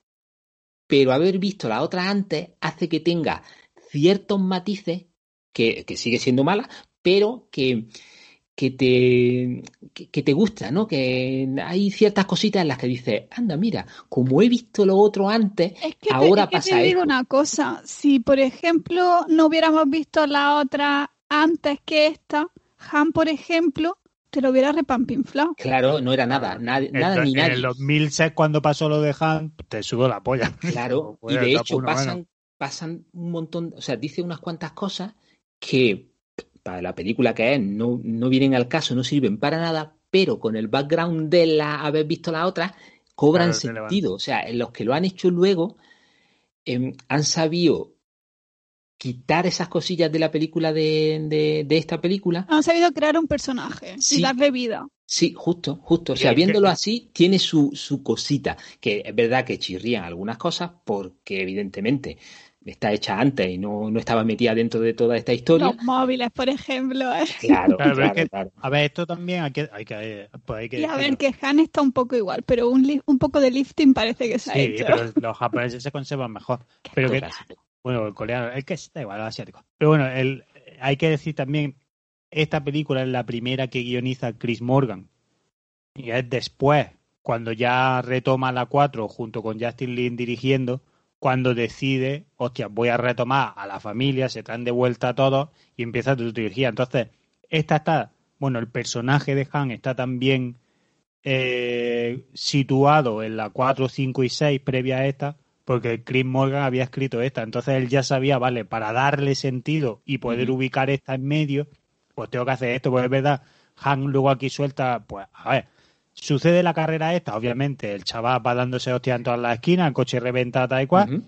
pero haber visto la otra antes hace que tenga ciertos matices que, que sigue siendo mala, pero que, que te, que, que te gusta, ¿no? Que hay ciertas cositas en las que dices, anda, mira, como he visto lo otro antes, Es que, te, ahora es que pasa te digo esto. una cosa, si por ejemplo no hubiéramos visto la otra antes que esta, Han, por ejemplo, te lo hubiera repampinflado. Claro, no era nada, nadie- nada En- ni en nadie. el 2006, cuando pasó lo de Han, te sudo la polla. Claro, y Pues, de está hecho bueno. pasan, pasan un montón, o sea, dice unas cuantas cosas que para la película que es no, no vienen al caso, no sirven para nada, pero con el background de la haber visto la otra, cobran Claro, sentido. O sea, en los que lo han hecho luego em, han sabido quitar esas cosillas de la película de, de, de esta película. Han sabido crear un personaje Sí. y darle vida. Sí, justo, justo. O sea, viéndolo así, tiene su, su cosita. Que es verdad que chirrían algunas cosas porque, evidentemente, está hecha antes y no, no estaba metida dentro de toda esta historia. Los móviles, por ejemplo. ¿eh? Claro, Claro, pero es claro, que- claro. A ver, esto también hay que, hay que, pues hay que Y a ver, que Han está un poco igual, pero un, un poco de lifting parece que se ha Sí, hecho. pero los japoneses se conservan mejor. Pero que. Bueno, el coreano, es que da igual, los asiáticos. Pero bueno, el, hay que decir también, esta película es la primera que guioniza Chris Morgan. Y es después, cuando ya retoma la 4 junto con Justin Lin dirigiendo, cuando decide, hostia, voy a retomar a la familia, se traen de vuelta a todos y empieza tu trilogía. Entonces, esta está, bueno, el personaje de Han está también eh, situado en la 4, 5 y 6 previa a esta, porque Chris Morgan había escrito esta. Entonces él ya sabía, vale, para darle sentido y poder ubicar esta en medio, pues tengo que hacer esto, pues es verdad. Han luego aquí suelta, pues, a ver, sucede la carrera esta, obviamente, el chaval va dándose hostia en todas las esquinas, el coche reventa tal y cual,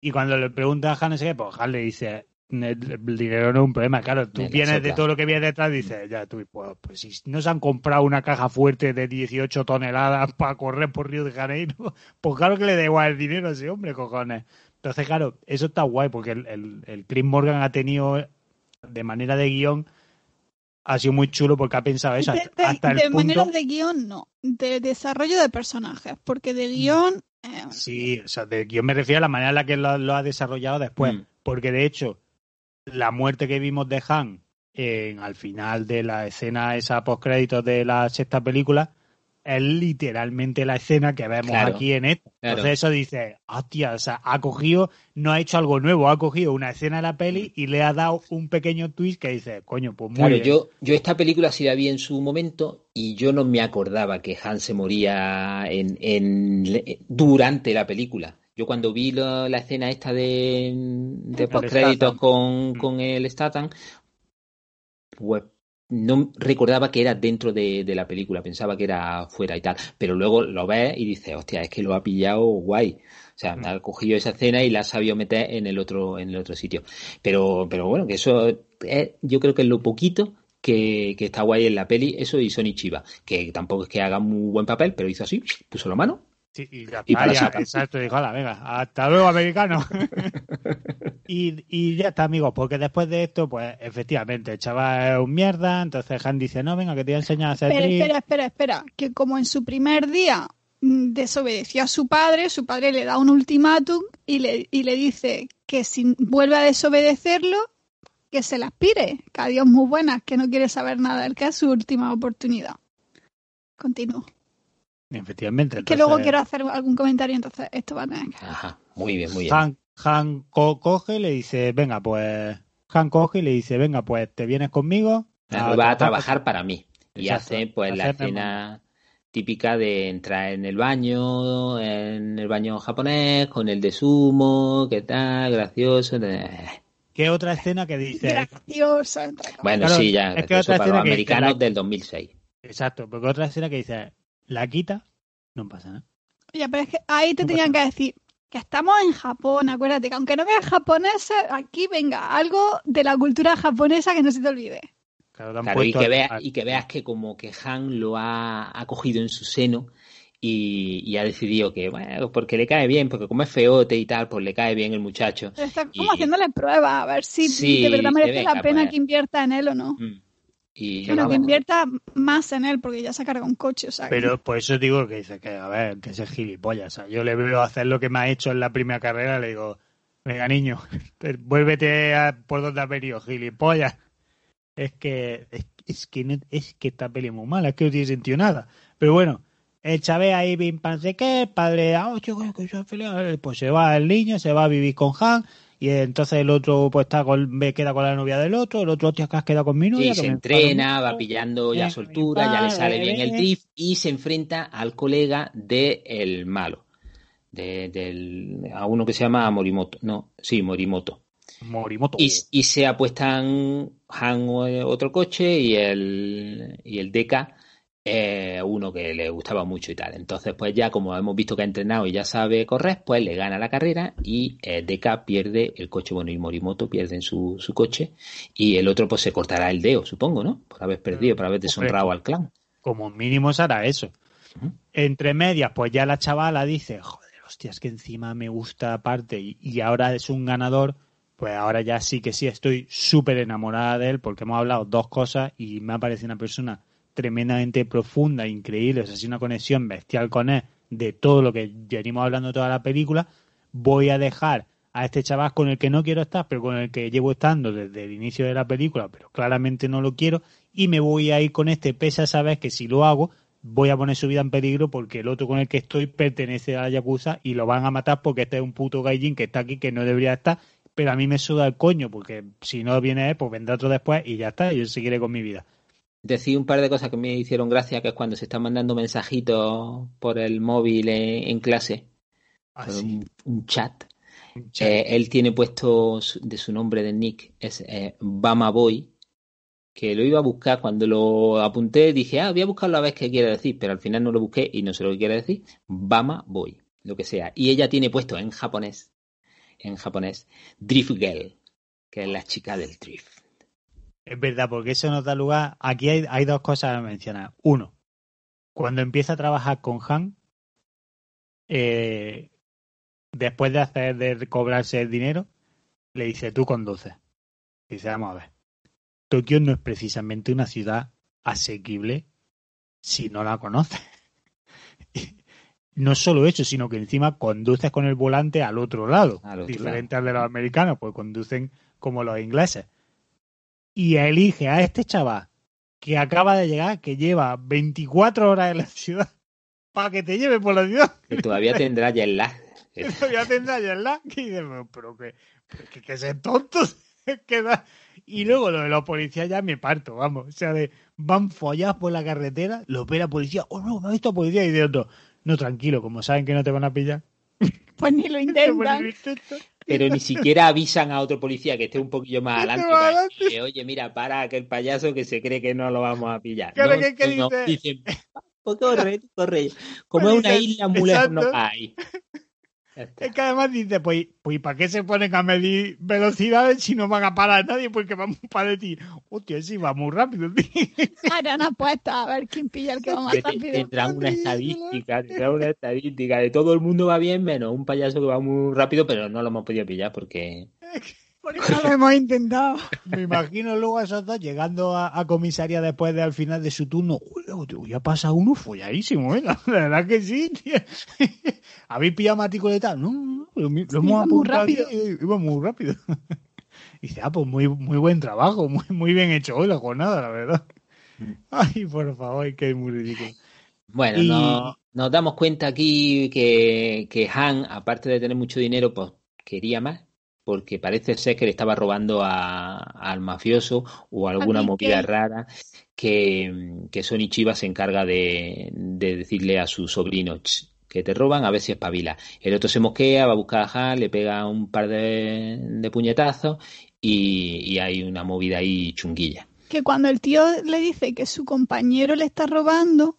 y cuando le pregunta a Han, no sé qué, pues Han le dice, dinero no es un problema, claro, tú vienes de todo lo que viene detrás, dices, ya tú, pues, pues si no se han comprado una caja fuerte de 18 toneladas para correr por Río de Janeiro, pues claro que le da igual el dinero a ese hombre, cojones. Entonces, claro, eso está guay, porque el, el, el Chris Morgan ha tenido, de manera de guion, ha sido muy chulo porque ha pensado eso, de, hasta, de- hasta el de punto... manera de guion, no. De desarrollo de personajes, porque de guion... eh, Sí, o sea, de guion me refiero a la manera en la que lo, lo ha desarrollado después. Mm. Porque de hecho, la muerte que vimos de Han en, al final de la escena esa postcréditos de la sexta película es literalmente la escena que vemos Claro, aquí en claro. Entonces eso dice, hostia, o sea, ha cogido, no ha hecho algo nuevo, ha cogido una escena de la peli y le ha dado un pequeño twist que dice, coño, pues muy Claro, bien. yo, yo esta película sí la vi en su momento y yo no me acordaba que Han se moría en, en- durante la película. Yo cuando vi la escena esta de, de El postcréditos con, Mm. con el Statham, pues no recordaba que era dentro de, de la película, pensaba que era fuera y tal. Pero luego lo ves y dices, hostia, es que lo ha pillado guay. O sea, Mm. ha cogido esa escena y la ha sabido meter en el otro, en el otro sitio. Pero, pero bueno, que eso es, yo creo que es lo poquito que, que está guay en la peli, eso y Sony Chiva, que tampoco es que haga muy buen papel, pero hizo así, puso la mano. Sí, y para exacto, dijo, "Hala, venga, hasta luego, americano. y, y ya está, amigos, porque después de esto, pues efectivamente, el chaval es un mierda, entonces Han dice, no, venga, que te voy a enseñar a hacer Espera, tri". espera, espera, espera. Que como en su primer día mm, desobedeció a su padre, su padre le da un ultimátum y le, y le dice que si vuelve a desobedecerlo, que se la aspire. Que adiós muy buenas, que no quiere saber nada, el que es su última oportunidad. Continúo. Efectivamente. que luego quiero hacer algún comentario, entonces esto va a tener que... Ajá, muy bien, muy bien. Han, Han co- coge y le dice, venga, pues... Han coge y le dice, venga, pues te vienes conmigo. Claro, va a trabajar para mí. Y Exacto, hace pues la escena típica de entrar en el baño, en el baño japonés, con el de sumo, qué tal, gracioso. ¿Qué otra escena que dice? Comillas. Bueno, Claro, sí, ya, es que gracioso otra para escena los que americanos del 2006. Exacto, porque otra escena que dice, la quita, no pasa nada. Ya, pero es que ahí te No tenían que decir que estamos en Japón, acuérdate, que aunque no veas japoneses, aquí venga, algo de la cultura japonesa que no se te olvide. Claro, te han Claro, y que, veas, y que veas que como que Han lo ha, ha cogido en su seno y, y ha decidido que, bueno, porque le cae bien, porque como es feote y tal, pues le cae bien el muchacho. Pero está como Y- haciéndole pruebas, a ver si Sí, de verdad que merece venga, la pena pues. que invierta en él o no. Mm. Y Pero que invierta más en él, porque ya se ha cargado un coche, o sea. Pero por eso digo que dice que, a ver, que ese gilipollas. O sea, yo le veo hacer lo que me ha hecho en la primera carrera, le digo, venga niño, te- vuélvete a por donde has venido, gilipollas. Es que, es, es que no- es que esta peli es muy mala, es que no tiene sentido nada. Pero bueno, el Chávez ahí, pim, pam, sé qué, el padre, ah, chico, que feliz", pues se va el niño, se va a vivir con Han, y entonces el otro pues está con, me queda con la novia del otro, el otro, hostia, que has quedado con mi novia. Sí, que se entrena, va mucho". pillando ya Eh, soltura, ya le sale bien el eh. drift y se enfrenta al colega del malo, de, del, a uno que se llama Morimoto. No, sí, Morimoto. Morimoto. Y, y se apuestan Han eh, otro coche y el, y el Deca eh, uno que le gustaba mucho y tal. Entonces, pues ya como hemos visto que ha entrenado y ya sabe correr, pues le gana la carrera y eh, Deca pierde el coche, bueno, y Morimoto pierden su, su coche y el otro pues se cortará el dedo, supongo, ¿no? Por haber perdido, por haber deshonrado al clan. como mínimo se hará eso. Entre medias, pues ya la chavala dice, joder, hostia, es que encima me gusta aparte y, y ahora es un ganador, pues ahora ya sí que sí estoy súper enamorada de él porque hemos hablado dos cosas y me ha parecido una persona tremendamente profunda, increíble, o sea, es una conexión bestial con él de todo lo que venimos hablando toda la película. Voy a dejar a este chaval con el que no quiero estar, pero con el que llevo estando desde el inicio de la película, pero claramente no lo quiero, y me voy a ir con este, pese a saber que si lo hago, voy a poner su vida en peligro porque el otro con el que estoy pertenece a la Yakuza y lo van a matar porque este es un puto gaijin que está aquí que no debería estar, pero a mí me suda el coño porque si no viene él, pues vendrá otro después y ya está, yo seguiré con mi vida. Decir un par de cosas que me hicieron gracia, que es cuando se están mandando mensajitos por el móvil en, en clase, por Así. un, un chat. Eh, él tiene puesto su- de su nombre de nick, es eh, Bama Boy, que lo iba a buscar cuando lo apunté, dije, ah, voy a buscarlo a ver qué quiere decir, pero al final no lo busqué y no sé lo que quiere decir. Bama Boy, lo que sea. Y ella tiene puesto en japonés, en japonés, Drift Girl, que es la chica del drift. Es verdad, porque eso nos da lugar. Aquí hay, hay dos cosas a mencionar. Uno, cuando empieza a trabajar con Han, eh, después de hacer de cobrarse el dinero, le dice tú conduces. Dice, vamos a ver. Tokio no es precisamente una ciudad asequible si no la conoces. No solo eso, sino que encima conduces con el volante al otro lado, Al otro diferente al de los americanos, pues conducen como los ingleses y elige a este chaval que acaba de llegar, que lleva 24 horas en la ciudad, para que te lleve por la ciudad. Que todavía tendrá ya el lag. Que todavía tendrá ya el lag. Que dice, pero, pero que, que, que que da- Y luego lo de los policías ya me parto, vamos. O sea, de van follados por la carretera, lo ve la policía, oh no, me ha visto policía, y de otro, no, tranquilo, como saben que no te van a pillar. Pues ni lo intentan. Pero ni siquiera avisan a otro policía que esté un poquillo más adelante. para decirle, Oye, mira, para aquel payaso que se cree que no lo vamos a pillar. Claro, No, que- que no, dice- dicen, corre, corre. Como Pues es una isla, muy lejos no hay. Está. Es que además dice, pues, pues ¿para qué se ponen a medir velocidades si no van a parar nadie? Porque vamos para ti. Hostia, sí, va muy rápido, tío. Harán apuestas a ver quién pilla el que va más rápido. Tendrán una estadística, tendrán una estadística de todo el mundo va bien, menos un payaso que va muy rápido, pero no lo hemos podido pillar porque Por eso lo hemos intentado. Me imagino luego a esos dos llegando a, a comisaria después de al final de su turno. Uy, tío, ya pasa uno folladísimo, ¿eh? La, la verdad que sí, tío. ¿Habéis pillado tal? No, no, no, lo, lo hemos Iba muy apuntado rápido. aquí, iba muy rápido. Y dice, ah, pues muy, muy buen trabajo, muy, muy bien hecho hoy la jornada, la verdad. Ay, por favor, que es muy ridículo. Bueno, Y- no- nos damos cuenta aquí que, que Han, aparte de tener mucho dinero, pues quería más, porque parece ser que le estaba robando a- al mafioso o alguna movida rara que, que Sony Chiva se encarga de, de decirle a su sobrino "Ch, que te roban, a ver si espabila. El otro se mosquea, va a buscar a Han, le pega un par de, de puñetazos y, y hay una movida ahí chunguilla. Que cuando el tío le dice que su compañero le está robando,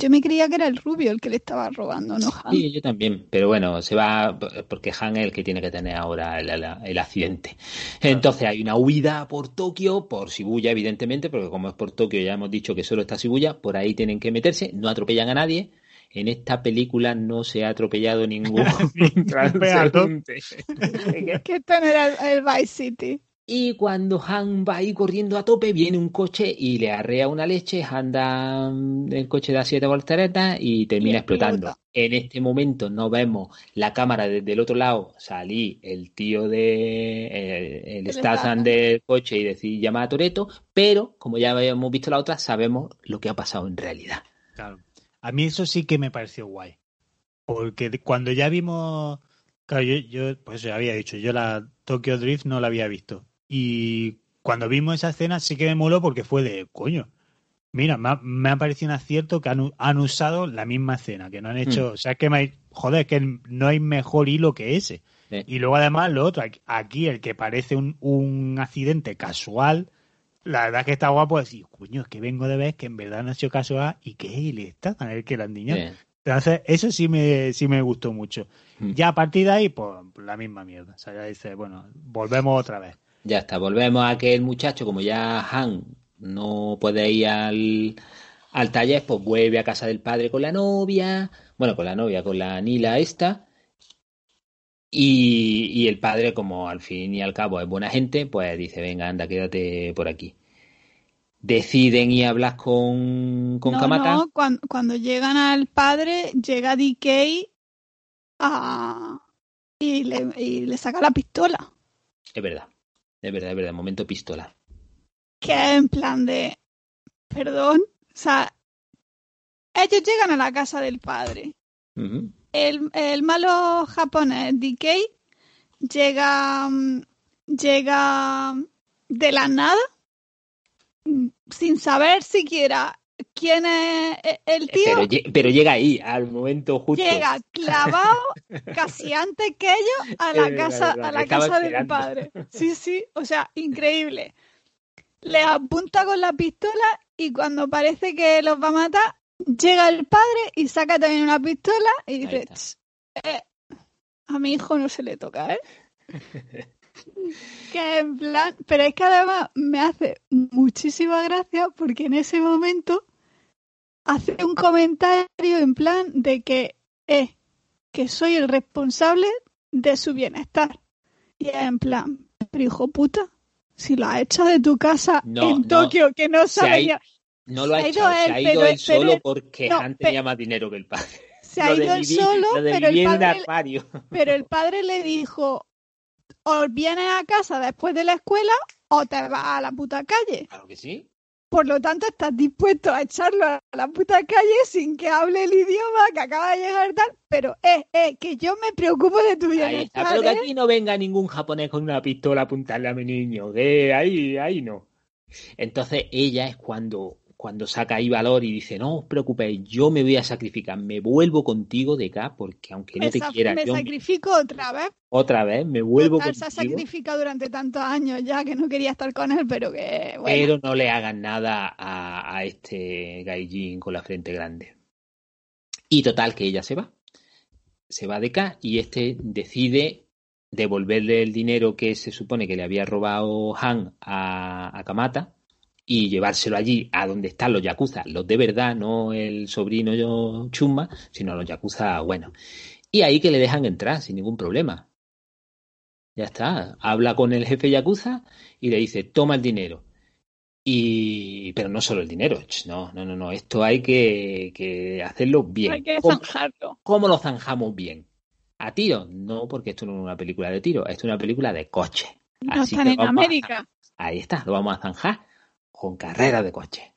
yo me creía que era el rubio el que le estaba robando, ¿no? Han? Sí, yo también, pero bueno, se va porque Han es el que tiene que tener ahora el, el- el accidente. Entonces hay una huida por Tokio, por Shibuya, evidentemente, porque como es por Tokio ya hemos dicho que solo está Shibuya, por ahí tienen que meterse, no atropellan a nadie. En esta película no se ha atropellado ningún transeúnte. Que esto no era el, el Vice City. Y cuando Han va ahí corriendo a tope, viene un coche y le arrea una leche, anda mm, el coche da siete volteretas y termina Y explota. explotando. En este momento no vemos la cámara desde el otro lado salir el tío de el El Statham del coche y decir llama a Toreto, pero como ya habíamos visto la otra, sabemos lo que ha pasado en realidad. Claro. A mí eso sí que me pareció guay. Porque cuando ya vimos. Claro, yo, yo pues ya había dicho, yo la Tokyo Drift no la había visto. Y cuando vimos esa escena sí que me moló porque fue de, coño, mira, me ha, me ha parecido un acierto que han, han usado la misma escena, que no han hecho, o sea, que me, joder, que no hay mejor hilo que ese. Sí. Y luego además lo otro, aquí- el que parece un, un accidente casual, la verdad es que está guapo decir, coño, es que vengo de ver que en verdad no ha sido casual y que él está a ver que la. Eh, Entonces, eso sí me, sí me gustó mucho. Mm. Ya a partir de ahí, pues la misma mierda. O sea, ya dice, bueno, volvemos otra vez. Ya está, volvemos a que el muchacho, como ya Han no puede ir al, al taller, pues vuelve a casa del padre con la novia, bueno, con la novia, con la Nila esta, y, y el padre, como al fin y al cabo es buena gente, pues dice, venga, anda, quédate por aquí. Deciden ir a hablar con, con no, Kamata. no, cuando, cuando llegan al padre, llega DK a... y, le, y le saca la pistola. Es verdad, es verdad, es verdad, momento pistola. Que en plan de... Perdón. O sea, ellos llegan a la casa del padre. El, el malo japonés DK llega, mm, llega de la nada sin saber siquiera quién es e- el tío. Pero, lle- pero llega ahí, al momento justo. llega clavado casi antes que ellos a la verdad, casa, a la casa del esperando. padre. Sí, sí, o sea, increíble. Le apunta con la pistola y cuando parece que los va a matar, llega el padre y saca también una pistola y dice, está. "Ch, eh, a mi hijo no se le toca, ¿eh? que en plan, pero es que además me hace muchísima gracia porque en ese momento hace un comentario en plan de que es que soy el responsable de su bienestar. Y es en plan, pero hijo puta, si lo has hecho de tu casa No, en no. Tokio, que no sabe ya- No lo ha hecho, se ha ido él solo porque no, Han pe- tenía más dinero que el padre. se ha ido él solo, pero el padre, pero el padre le dijo, o vienes a casa después de la escuela o te vas a la puta calle. Claro que sí. Por lo tanto, estás dispuesto a echarlo a la puta calle sin que hable el idioma que acaba de llegar tal, pero es, es que yo me preocupo de tu bienestar. está. Pero que ¿eh? aquí no venga ningún japonés con una pistola a apuntarle a mi niño. Que ahí, ahí no. Entonces ella es cuando, cuando saca ahí valor y dice, no os preocupéis, yo me voy a sacrificar, me vuelvo contigo de acá, porque aunque no me, te quiera, me yo me- sacrifico otra vez. otra vez me vuelvo Total, se ha contigo. sacrificado durante tantos años ya que no quería estar con él, pero que bueno. Pero no le hagan nada a, a este Gaijin con la frente grande. Y total, que ella se va. Se va de acá y este decide devolverle el dinero que se supone que le había robado Han a, a Kamata y llevárselo allí a donde están los yakuza, los de verdad, no el sobrino yo chumba, sino los yakuza buenos. Y ahí que le dejan entrar sin ningún problema. Ya está. Habla con el jefe yakuza y le dice, toma el dinero. Y, pero no solo el dinero, no, no, no, no, esto hay que, que hacerlo bien. hay que ¿Cómo, zanjarlo. cómo lo zanjamos bien? ¿A tiro? No, porque esto no es una película de tiro, esto es una película de coche. No Así están que en vamos a- América. Ahí está, lo vamos a zanjar con carrera de coche.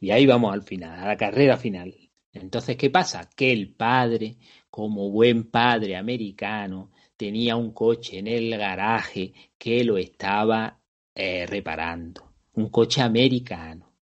Y ahí vamos al final, a la carrera final. Entonces, ¿qué pasa? Que el padre, como buen padre americano, tenía un coche en el garaje que lo estaba eh, reparando. Un coche americano.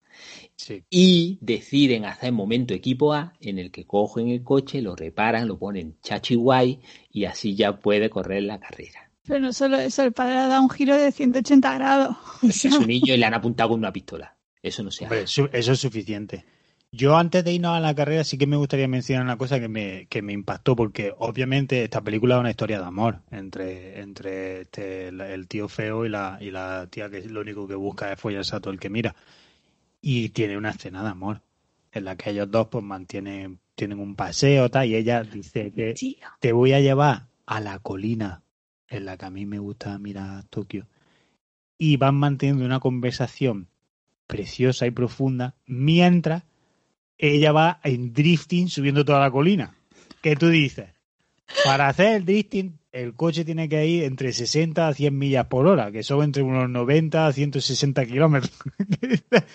Sí. Y deciden hacer momento equipo A en el que cogen el coche, lo reparan, lo ponen chachi guay y así ya puede correr la carrera. Pero no solo eso, el padre ha dado un giro de 180 grados. Es un niño y le han apuntado con una pistola. Eso no se hace. Eso es suficiente. Yo antes de irnos a la carrera sí que me gustaría mencionar una cosa que me, que me impactó porque obviamente esta película es una historia de amor entre, entre este, el, el tío feo y la, y la tía que lo único que busca es follarse a todo el que mira. Y tiene una escena de amor en la que ellos dos pues mantienen tienen un paseo tal, y ella dice que tío. te voy a llevar a la colina en la que a mí me gusta mirar Tokio y van manteniendo una conversación preciosa y profunda mientras ella va en drifting subiendo toda la colina. ¿Qué tú dices? Para hacer el drifting, el coche tiene que ir entre 60 a 100 millas por hora, que son entre unos 90 a 160 kilómetros.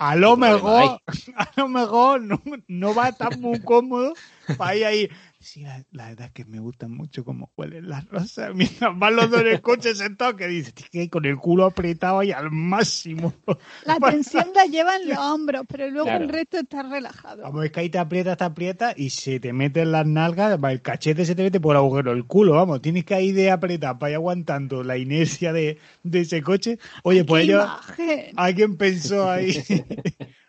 A lo ¿Qué problema mejor, a lo mejor no, no va estar muy cómodo para ir ahí. Sí, la, la verdad es que me gustan mucho cómo huelen las rosas. Mientras van los dos en el coche sentados, que dices, "Tienes que con el culo apretado ahí al máximo. La tensión la lleva en los hombros, pero luego Claro. el resto está relajado. Vamos, es que ahí te aprieta, te aprieta y se te mete en las nalgas, el cachete se te mete por el agujero el culo, vamos, tienes que ir de apretar para ir aguantando la inercia de, de ese coche. Oye, pues ¡Qué ellos, imagen! alguien pensó ahí,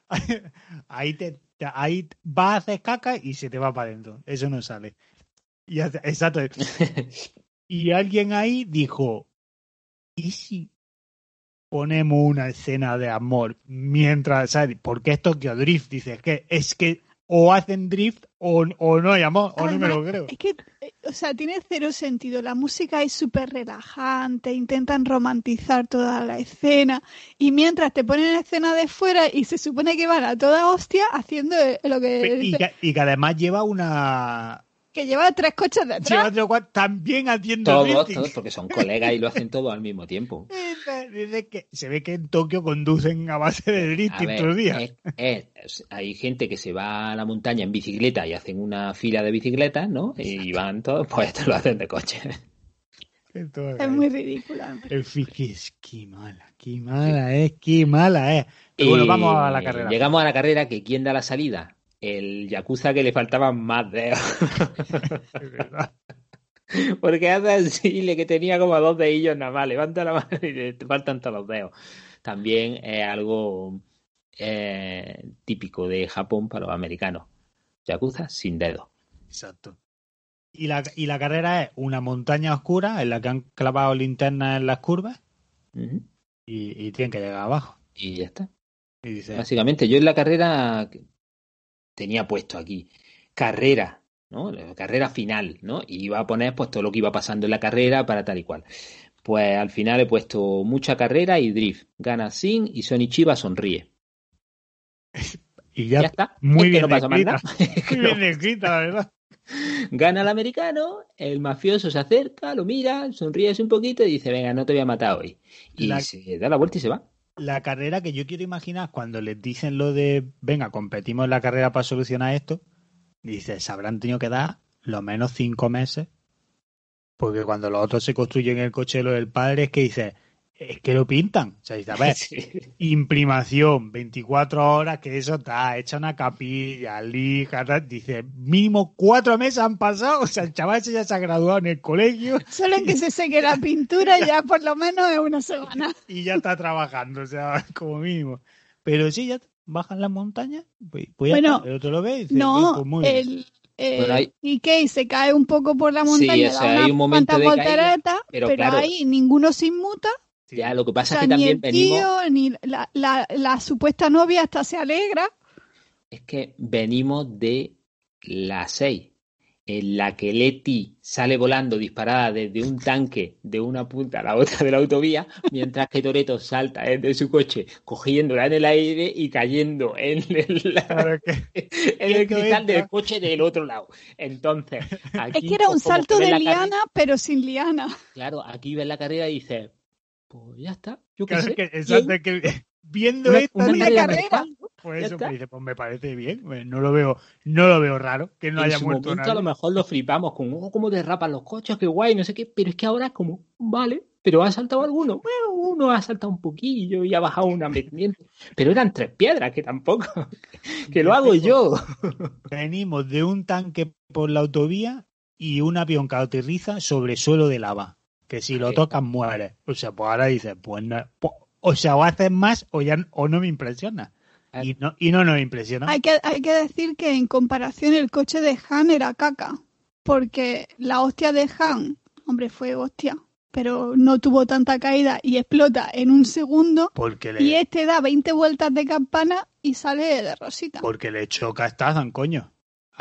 ahí te, te- ahí vas a hacer caca y se te va para adentro, eso no sale. Y hace- exacto. Y alguien ahí dijo, ¿y si ponemos una escena de amor mientras, ¿sabes? Porque es Tokyo Drift, dices que es que o hacen drift o, o no o no me lo creo. Es que, eh, o sea, tiene cero sentido. La música es súper relajante, intentan romantizar toda la escena y mientras te ponen escena de fuera y se supone que van a toda hostia haciendo eh, lo que, Y que, y que además lleva una... que lleva tres coches detrás. Lleva también haciendo Todos, drifting. todos, porque son colegas y lo hacen todo al mismo tiempo. Dice- dice que se ve que en Tokio conducen a base de drifting todos los días. es- es- es- hay gente que se va a la montaña en bicicleta y hacen una fila de bicicletas, ¿no? Y van todos, pues esto lo hacen de coche. Es muy ridícula. En fin, que es que mala, qué mala es, qué mala es. Pero bueno, vamos a la carrera. Llegamos a la carrera, que ¿quién da la salida? El Yakuza que le faltaban más dedos. Es verdad. Porque hace así, le que tenía como dos dedillos nada más. Levanta la mano y le faltan todos los dedos. También es algo eh, típico de Japón para los americanos. Yakuza sin dedos. Exacto. Y la, y la carrera es una montaña oscura en la que han clavado linternas en las curvas y tienen que llegar abajo. Y ya está. Y dice, Básicamente, yo en la carrera tenía puesto aquí carrera, ¿no? La Carrera final, ¿no? Y iba a poner pues todo lo que iba pasando en la carrera para tal y cual. Pues al final he puesto mucha carrera y drift. Gana Sin y Sonichiba sonríe. y Ya, ya, está. muy bien no pasa más escrita. nada. Es que muy no. bien escrita, la verdad. Gana el americano, el mafioso se acerca, lo mira, sonríe un poquito y dice, venga, no te voy a matar hoy. Y La- se da la vuelta y se va. La carrera que yo quiero imaginar cuando les dicen lo de, venga, competimos en la carrera para solucionar esto, dice, se habrán tenido que dar lo menos cinco meses, porque cuando los otros se construyen el coche lo del padre es que dice, es que lo pintan. O sea, dice, a ver, Sí. imprimación, 24 horas, que eso está, hecha una capilla, lija, tal. dice, mínimo cuatro meses han pasado, o sea, el chaval ese ya se ha graduado en el colegio Solo en que se seque la pintura ya por lo menos es una semana. y ya está trabajando, o sea, como mínimo. Pero sí, ya bajan las montañas, pues, pues Bueno, el otro lo ve y dice, No, pues muy bien. el, eh, hay- Ikei se cae un poco por la Sí, montaña, o sea, da hay un momento de caída, pero pero, claro. ahí ninguno se inmuta, Sí. Ya, lo que o pasa sea, es que ni también el venimos... tío, ni la, la, la supuesta novia hasta se alegra. Es que venimos de la 6, en la que Leti sale volando disparada desde un tanque de una punta a la otra de la autovía, mientras que Toreto salta desde su coche, cogiéndola en el aire y cayendo en el, Claro, es que- en el cristal del coche del otro lado. Entonces, aquí, es que era un pues, salto de carrera- liana, pero sin liana. Claro, aquí ves la carrera y dices, pues ya está, yo qué claro, sé. que, exacto, viendo una- esto, una carrera. pues eso, pues dice, pues me parece bien, pues no lo veo, no lo veo raro, que no en haya su muerto momento nadie. a lo mejor lo flipamos con, oh, cómo derrapan los coches, qué guay, no sé qué, pero es que ahora es como, vale, pero ha saltado alguno, bueno, uno ha saltado un poquillo y ha bajado una pendiente, pero eran tres piedras, que tampoco, que lo hago yo. Venimos de un tanque por la autovía y un avión que aterriza sobre suelo de lava. Que si lo Sí. tocas muere. O sea, pues ahora dices, pues no, pues, o sea, o haces más o ya o no me impresiona. Y no, y no nos impresiona. Hay que, hay que decir que en comparación el coche de Han era caca, porque la hostia de Han, hombre, fue hostia, pero no tuvo tanta caída y explota en un segundo, Porque le, y este da 20 vueltas de campana y sale de rosita. porque le choca a Statham, coño.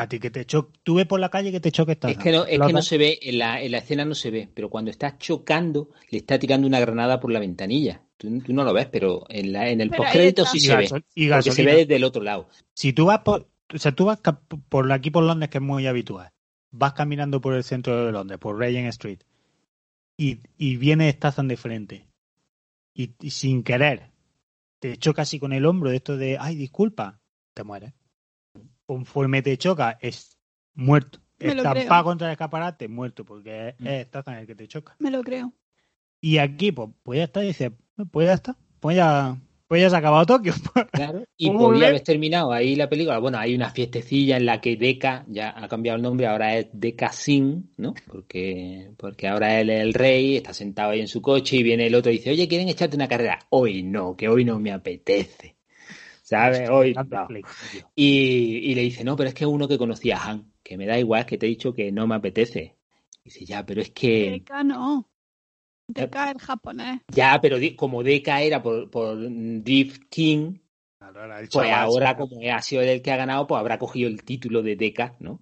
A ti que te choque, tú ves por la calle que te choque esta Es que no, es que no se ve, en la, en la escena no se ve, pero cuando está chocando, le está tirando una granada por la ventanilla. Tú, tú no lo ves, pero en, la, en el postcrédito sí y, se ve. y Porque se ve desde el otro lado. Si tú vas por, o sea, tú vas por aquí por Londres, que es muy habitual, vas caminando por el centro de Londres, por Regent Street, y, y viene Statham de frente, y, y sin querer te choca así con el hombro de esto de, ay, disculpa, te mueres. Conforme te choca, es muerto. Me lo Estampado creo. contra el escaparate, muerto, porque es, Mm. es Statham el que te choca. Me lo creo. Y aquí, pues, pues ya está, dice, pues ya está, pues ya, pues ya se ha acabado Tokio. Claro. Y ¿Cómo podría haber terminado ahí la película. Bueno, hay una fiestecilla en la que Deca ya ha cambiado el nombre, ahora es Deca Sin, ¿no? Porque, porque ahora él es el rey, está sentado ahí en su coche y viene el otro y dice, oye, ¿quieren echarte una carrera? Hoy no, que hoy no me apetece. ¿Sabes? Hoy no. Y, y le dice, no, pero es que es uno que conocía a Han, que me da igual, que te he dicho que no me apetece. Dice, ya, pero es que... Deca no. Deca el japonés. Ya, pero como Deca era por, por Drift King, Claro, ahora el pues ahora como ha sido él el que ha ganado, pues habrá cogido el título de Deca, ¿no?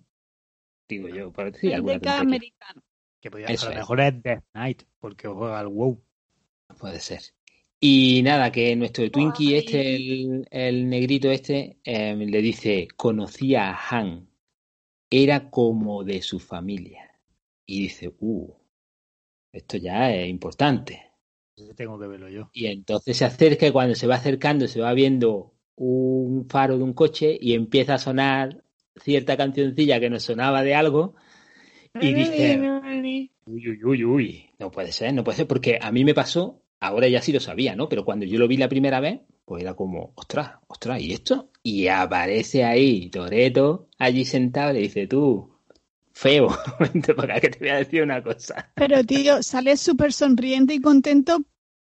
Digo yo, por decir el alguna Deca americano. Que podía, a lo mejor es Death Knight, porque juega al WoW. Puede ser. Y nada, que nuestro Twinkie este, el, el negrito este, eh, le dice, conocía a Han, era como de su familia. Y dice, uh, esto ya es importante. Tengo que verlo yo. Y entonces se acerca y cuando se va acercando se va viendo un faro de un coche y empieza a sonar cierta cancioncilla que nos sonaba de algo y dice, uy, uy, uy, uy, no puede ser, no puede ser, porque a mí me pasó, ahora ya sí lo sabía, ¿no? Pero cuando yo lo vi la primera vez, pues era como, ostras, ostras, ¿y esto? Y aparece ahí Toreto, allí sentado, y le dice, tú, feo, vente para acá que te voy a decir una cosa. Pero, tío, sale súper sonriente y contento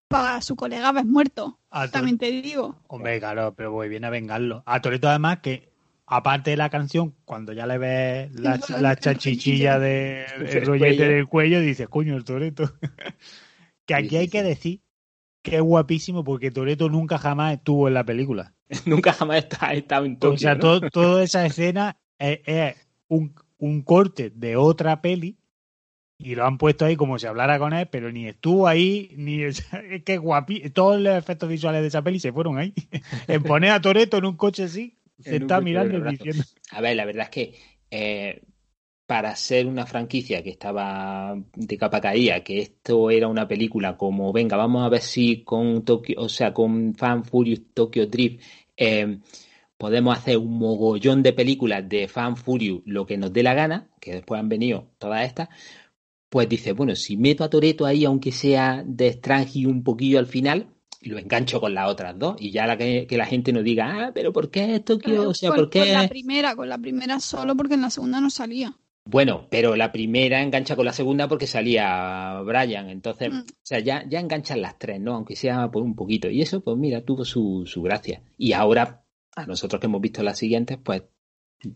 para su colega ves muerto. A Tor- También te digo. Hombre, claro, pero voy viene a vengarlo. A Toreto además que, aparte de la canción, cuando ya le ves la, la chachichilla de, Del el rollete cuello. del cuello, dices, coño, el Toreto. que aquí hay que decir que es guapísimo porque Toreto nunca jamás estuvo en la película. Nunca jamás está- estado en Tokio, o sea, ¿no? todo- toda esa escena es, es un, un corte de otra peli y lo han puesto ahí como si hablara con él, pero ni estuvo ahí, ni es que guapi, todos los efectos visuales de esa peli se fueron ahí. en poner a Toreto en un coche así, se está mirando y diciendo. A ver, la verdad es que eh, para ser una franquicia que estaba de capa caída, que esto era una película como, venga, vamos a ver si con Tokyo, o sea, con Fan Furious Tokyo Drift eh, podemos hacer un mogollón de películas de Fan Furious, lo que nos dé la gana, que después han venido todas estas, pues dice, bueno, si meto a Toreto ahí, aunque sea de Strange un poquillo al final, lo engancho con las otras dos y ya la que, que la gente no diga, ah, pero ¿por qué Tokio? O sea, con, ¿por qué? con la primera, con la primera solo porque en la segunda no salía. Bueno, pero la primera engancha con la segunda porque salía Brian, entonces, Mm. o sea, ya, ya enganchan las tres, ¿no? Aunque sea por un poquito. Y eso, pues mira, tuvo su, su gracia. Y ahora, a nosotros que hemos visto las siguientes, pues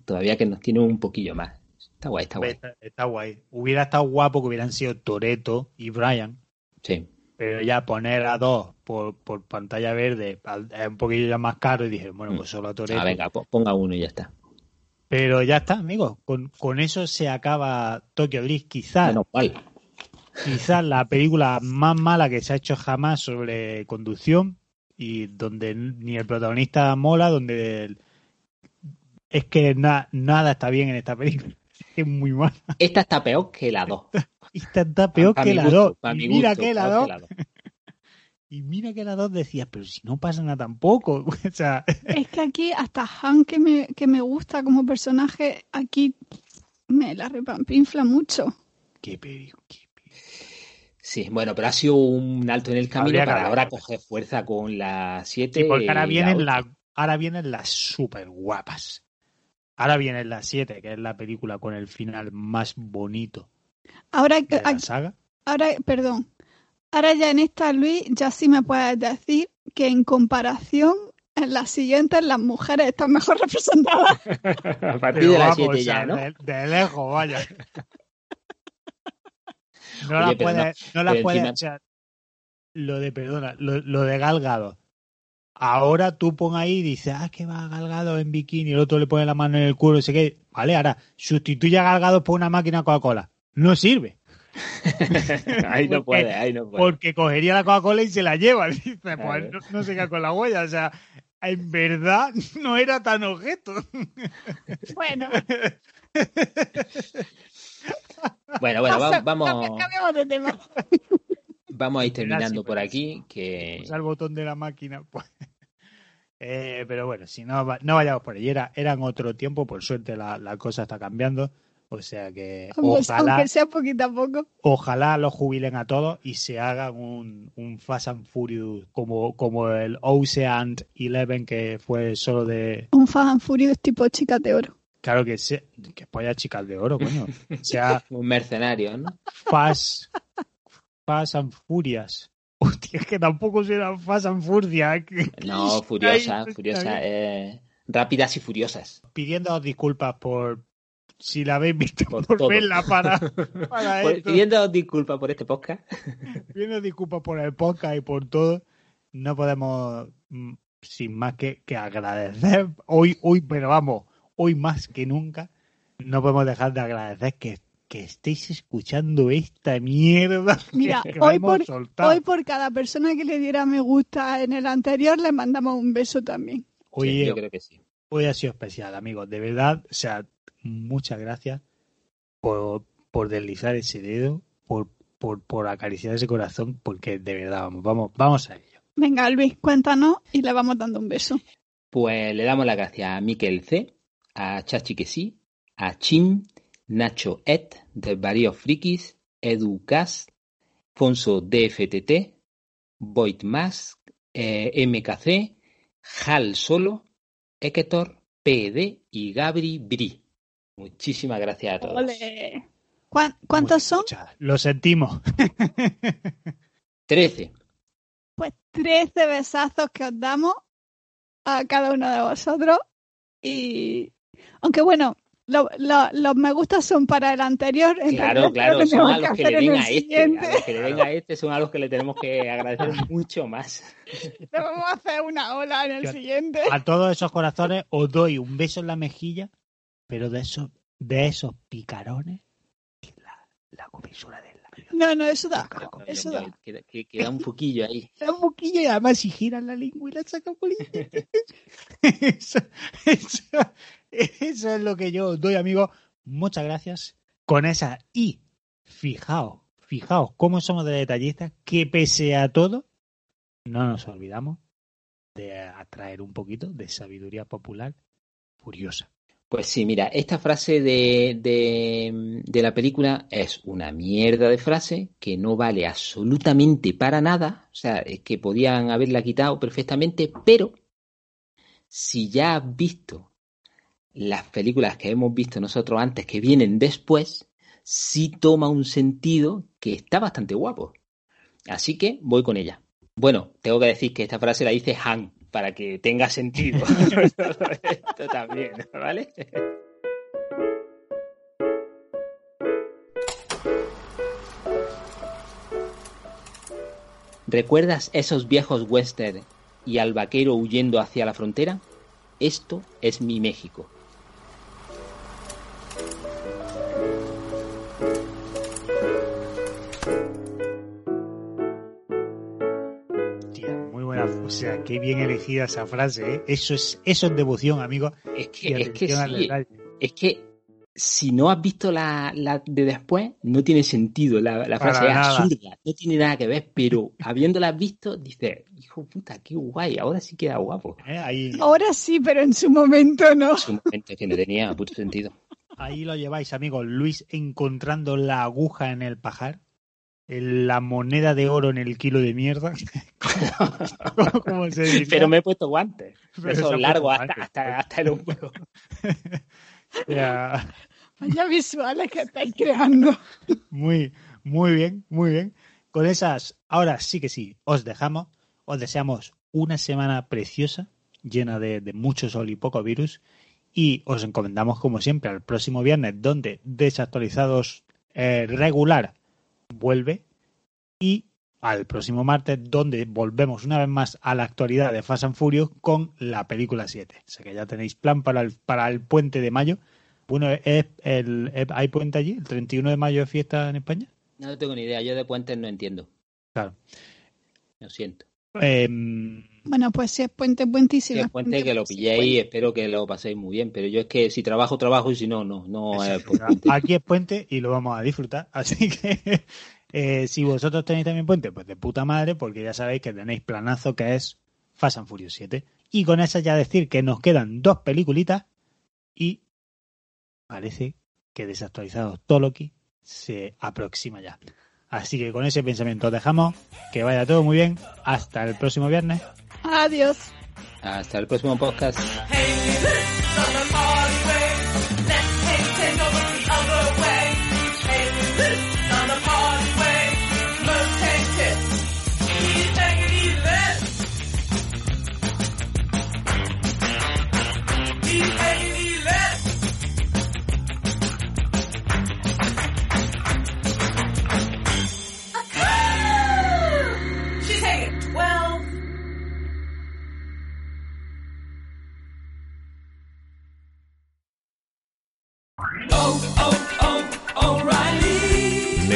todavía que nos tiene un poquillo más. Está guay, está guay. Está, está guay. Hubiera estado guapo que hubieran sido Toreto y Brian, Sí. pero ya poner a dos por, por pantalla verde es un poquillo ya más caro y dije, bueno, pues solo a Toreto. Ah, venga, po- ponga uno y ya está. Pero ya está, amigos. Con, con eso se acaba Tokyo Drift. Quizás, Menos mal. quizás la película más mala que se ha hecho jamás sobre conducción y donde ni el protagonista mola, donde el- es que na- nada está bien en esta película. Es muy mala. Esta está peor que la 2. Esta está peor Pa' que mi la gusto, 2. pa' Y mi mira gusto, que la peor 2. que la dos. Y mira que la 2 decía, pero si no pasa nada tampoco. O sea, Es que aquí hasta Han, que me, que me gusta como personaje, aquí me la repampinfla mucho. qué peri- Sí, bueno, pero ha sido un alto en el camino Habría para ahora coger fuerza con la 7. Sí, porque ahora y vienen, la, ahora vienen las super guapas. Ahora viene la 7, que es la película con el final más bonito Ahora, de la saga. ahora, perdón. Ahora ya en esta, Luis, ya sí me puedes decir que en comparación, en las siguientes las mujeres están mejor representadas. A partir de la vamos, 7 o sea, ya, ¿no? de, de lejos, vaya. No la Oye, puedes, no, la puedes, encima- sea, lo de, perdona, lo, lo de Gal Gadot Ahora tú pon ahí y dices, ah, que va Galgado en bikini, y el otro le pone la mano en el culo, no sé qué. Vale, ahora sustituye a Galgado por una máquina Coca-Cola. No sirve. ahí no Porque- puede, ahí no puede. Porque cogería la Coca-Cola y se la lleva. Dice, pues no, no se queda con la huella. O sea, en verdad no era tan objeto. Bueno, Bueno, bueno, va- vamos, cambi- cambiamos de tema. vamos a ir terminando sí, por pero aquí. Que Usa el botón de la máquina. Pues. Eh, pero bueno, si no, no vayamos por ahí. Era, era en otro tiempo, por suerte la, la cosa está cambiando. O sea que Aunque, ojalá, aunque sea poquito a poco. ojalá los jubilen a todos y se hagan un, un Fast and Furious como, como el Ocean Eleven que fue solo de, Un Fast and Furious tipo chicas de oro. Claro que se, que polla chicas de oro, coño. O sea, un mercenario, ¿no? Fast, Fast and Furious. Hostia, es que tampoco será Fast and Furious. que- No, furiosa, furiosa. eh, rápidas y furiosas. Pidiendo disculpas por si la habéis visto Por por, todo. verla para, para Por- esto. pidiendo disculpas por este podcast. Pidiendo disculpas por el podcast y por todo. No podemos, mm, sin más que, que agradecer. Hoy, hoy, pero vamos, hoy más que nunca, no podemos dejar de agradecer que, que estéis escuchando esta mierda. que- Mira, que hoy hemos por, soltado. hoy por cada persona que le diera me gusta en el anterior le mandamos un beso también. Hoy, Sí, yo creo que sí. Hoy ha sido especial, amigos. De verdad, o sea, muchas gracias por, por deslizar ese dedo, por, por, por acariciar ese corazón, porque de verdad, vamos, vamos, vamos a ello. Venga, Albi, cuéntanos y le vamos dando un beso. Pues le damos las gracias a Miquel C, a Chachi que sí, a Chim, Nacho Ed, de Barrio Frikis, Edu Gas, Fonso DFTT, Void Mask, eh, MKC, Hal Solo, Eketor, PD y Gabri Bri. Muchísimas gracias a todos. Ole. ¿Cuán- ¿Cuántos son? Lo sentimos. 13. Pues 13 besazos que os damos a cada uno de vosotros. Y aunque bueno, lo- lo- los me gusta son para el anterior. Claro, claro, son a los que hacer le en den a este. siguiente. A los que le den a este son a los que le tenemos que agradecer mucho más. Le vamos a hacer una ola en el Ya. siguiente. A todos esos corazones os doy un beso en la mejilla, pero de esos, de esos picarones, la, la comisura del labio. No, no, eso da. No, Eso da. queda, que- queda un poquillo ahí. Da un poquillo y además si giran la lengua y la sacan por eso, eso, eso es lo que yo doy, amigos. Muchas gracias. Con esa y fijaos, fijaos cómo somos de detallistas, que pese a todo, no nos olvidamos de atraer un poquito de sabiduría popular furiosa. Pues sí, mira, esta frase de, de, de la película es una mierda de frase que no vale absolutamente para nada. O sea, es que podían haberla quitado perfectamente, pero si ya has visto las películas que hemos visto nosotros antes que vienen después, sí toma un sentido que está bastante guapo. Así que voy con ella. Bueno, tengo que decir que esta frase la dice Han, para que tenga sentido. Esto también, ¿vale? ¿Recuerdas esos viejos western y al vaquero huyendo hacia la frontera? Esto es mi México. Sea, qué bien elegida esa frase, ¿eh? Eso es, eso es devoción, amigo. Es que, es que sí, es si no has visto la, la de después, no tiene sentido. La, la Para frase es nada. absurda, no tiene nada que ver, pero habiéndola visto, dices, hijo puta, qué guay, ahora sí queda guapo. ¿eh? Ahí, Ahora sí, pero en su momento no. En su momento que no tenía puto sentido. ahí lo lleváis, amigos. Luis encontrando la aguja en el pajar. La moneda de oro en el kilo de mierda. ¿Cómo, cómo se diría? Pero me he puesto guantes. Pero Eso ha largo hasta, hasta, hasta el hombro. Ya. Vaya visuales que estáis creando. Muy, muy bien, muy bien. Con esas, ahora sí que sí, os dejamos. Os deseamos una semana preciosa, llena de, de mucho sol y poco virus. Y os encomendamos, como siempre, al próximo viernes, donde Desactualizados eh, regular vuelve. Y al próximo martes, donde volvemos una vez más a la actualidad de Fast and Furious con la película 7. O sea que ya tenéis plan para el, para el puente de mayo. Bueno, ¿es el, es- ¿hay puente allí? ¿El 31 de mayo es fiesta en España? No tengo ni idea, yo de puentes no entiendo. Claro. Lo siento. Em, Bueno, pues si es puente, puente y si Si no es puente, que lo sí, pilléis, espero que lo paséis muy bien. Pero yo es que si trabajo, trabajo y si no, no. No es por puente. Aquí es puente y lo vamos a disfrutar. Así que eh, si vosotros tenéis también puente, pues de puta madre, porque ya sabéis que tenéis planazo que es Fast and Furious 7. Y con eso ya decir que nos quedan dos peliculitas y parece que desactualizado Toloki se aproxima ya. Así que con ese pensamiento os dejamos. Que vaya todo muy bien. Hasta el próximo viernes. Adiós. Hasta el próximo podcast.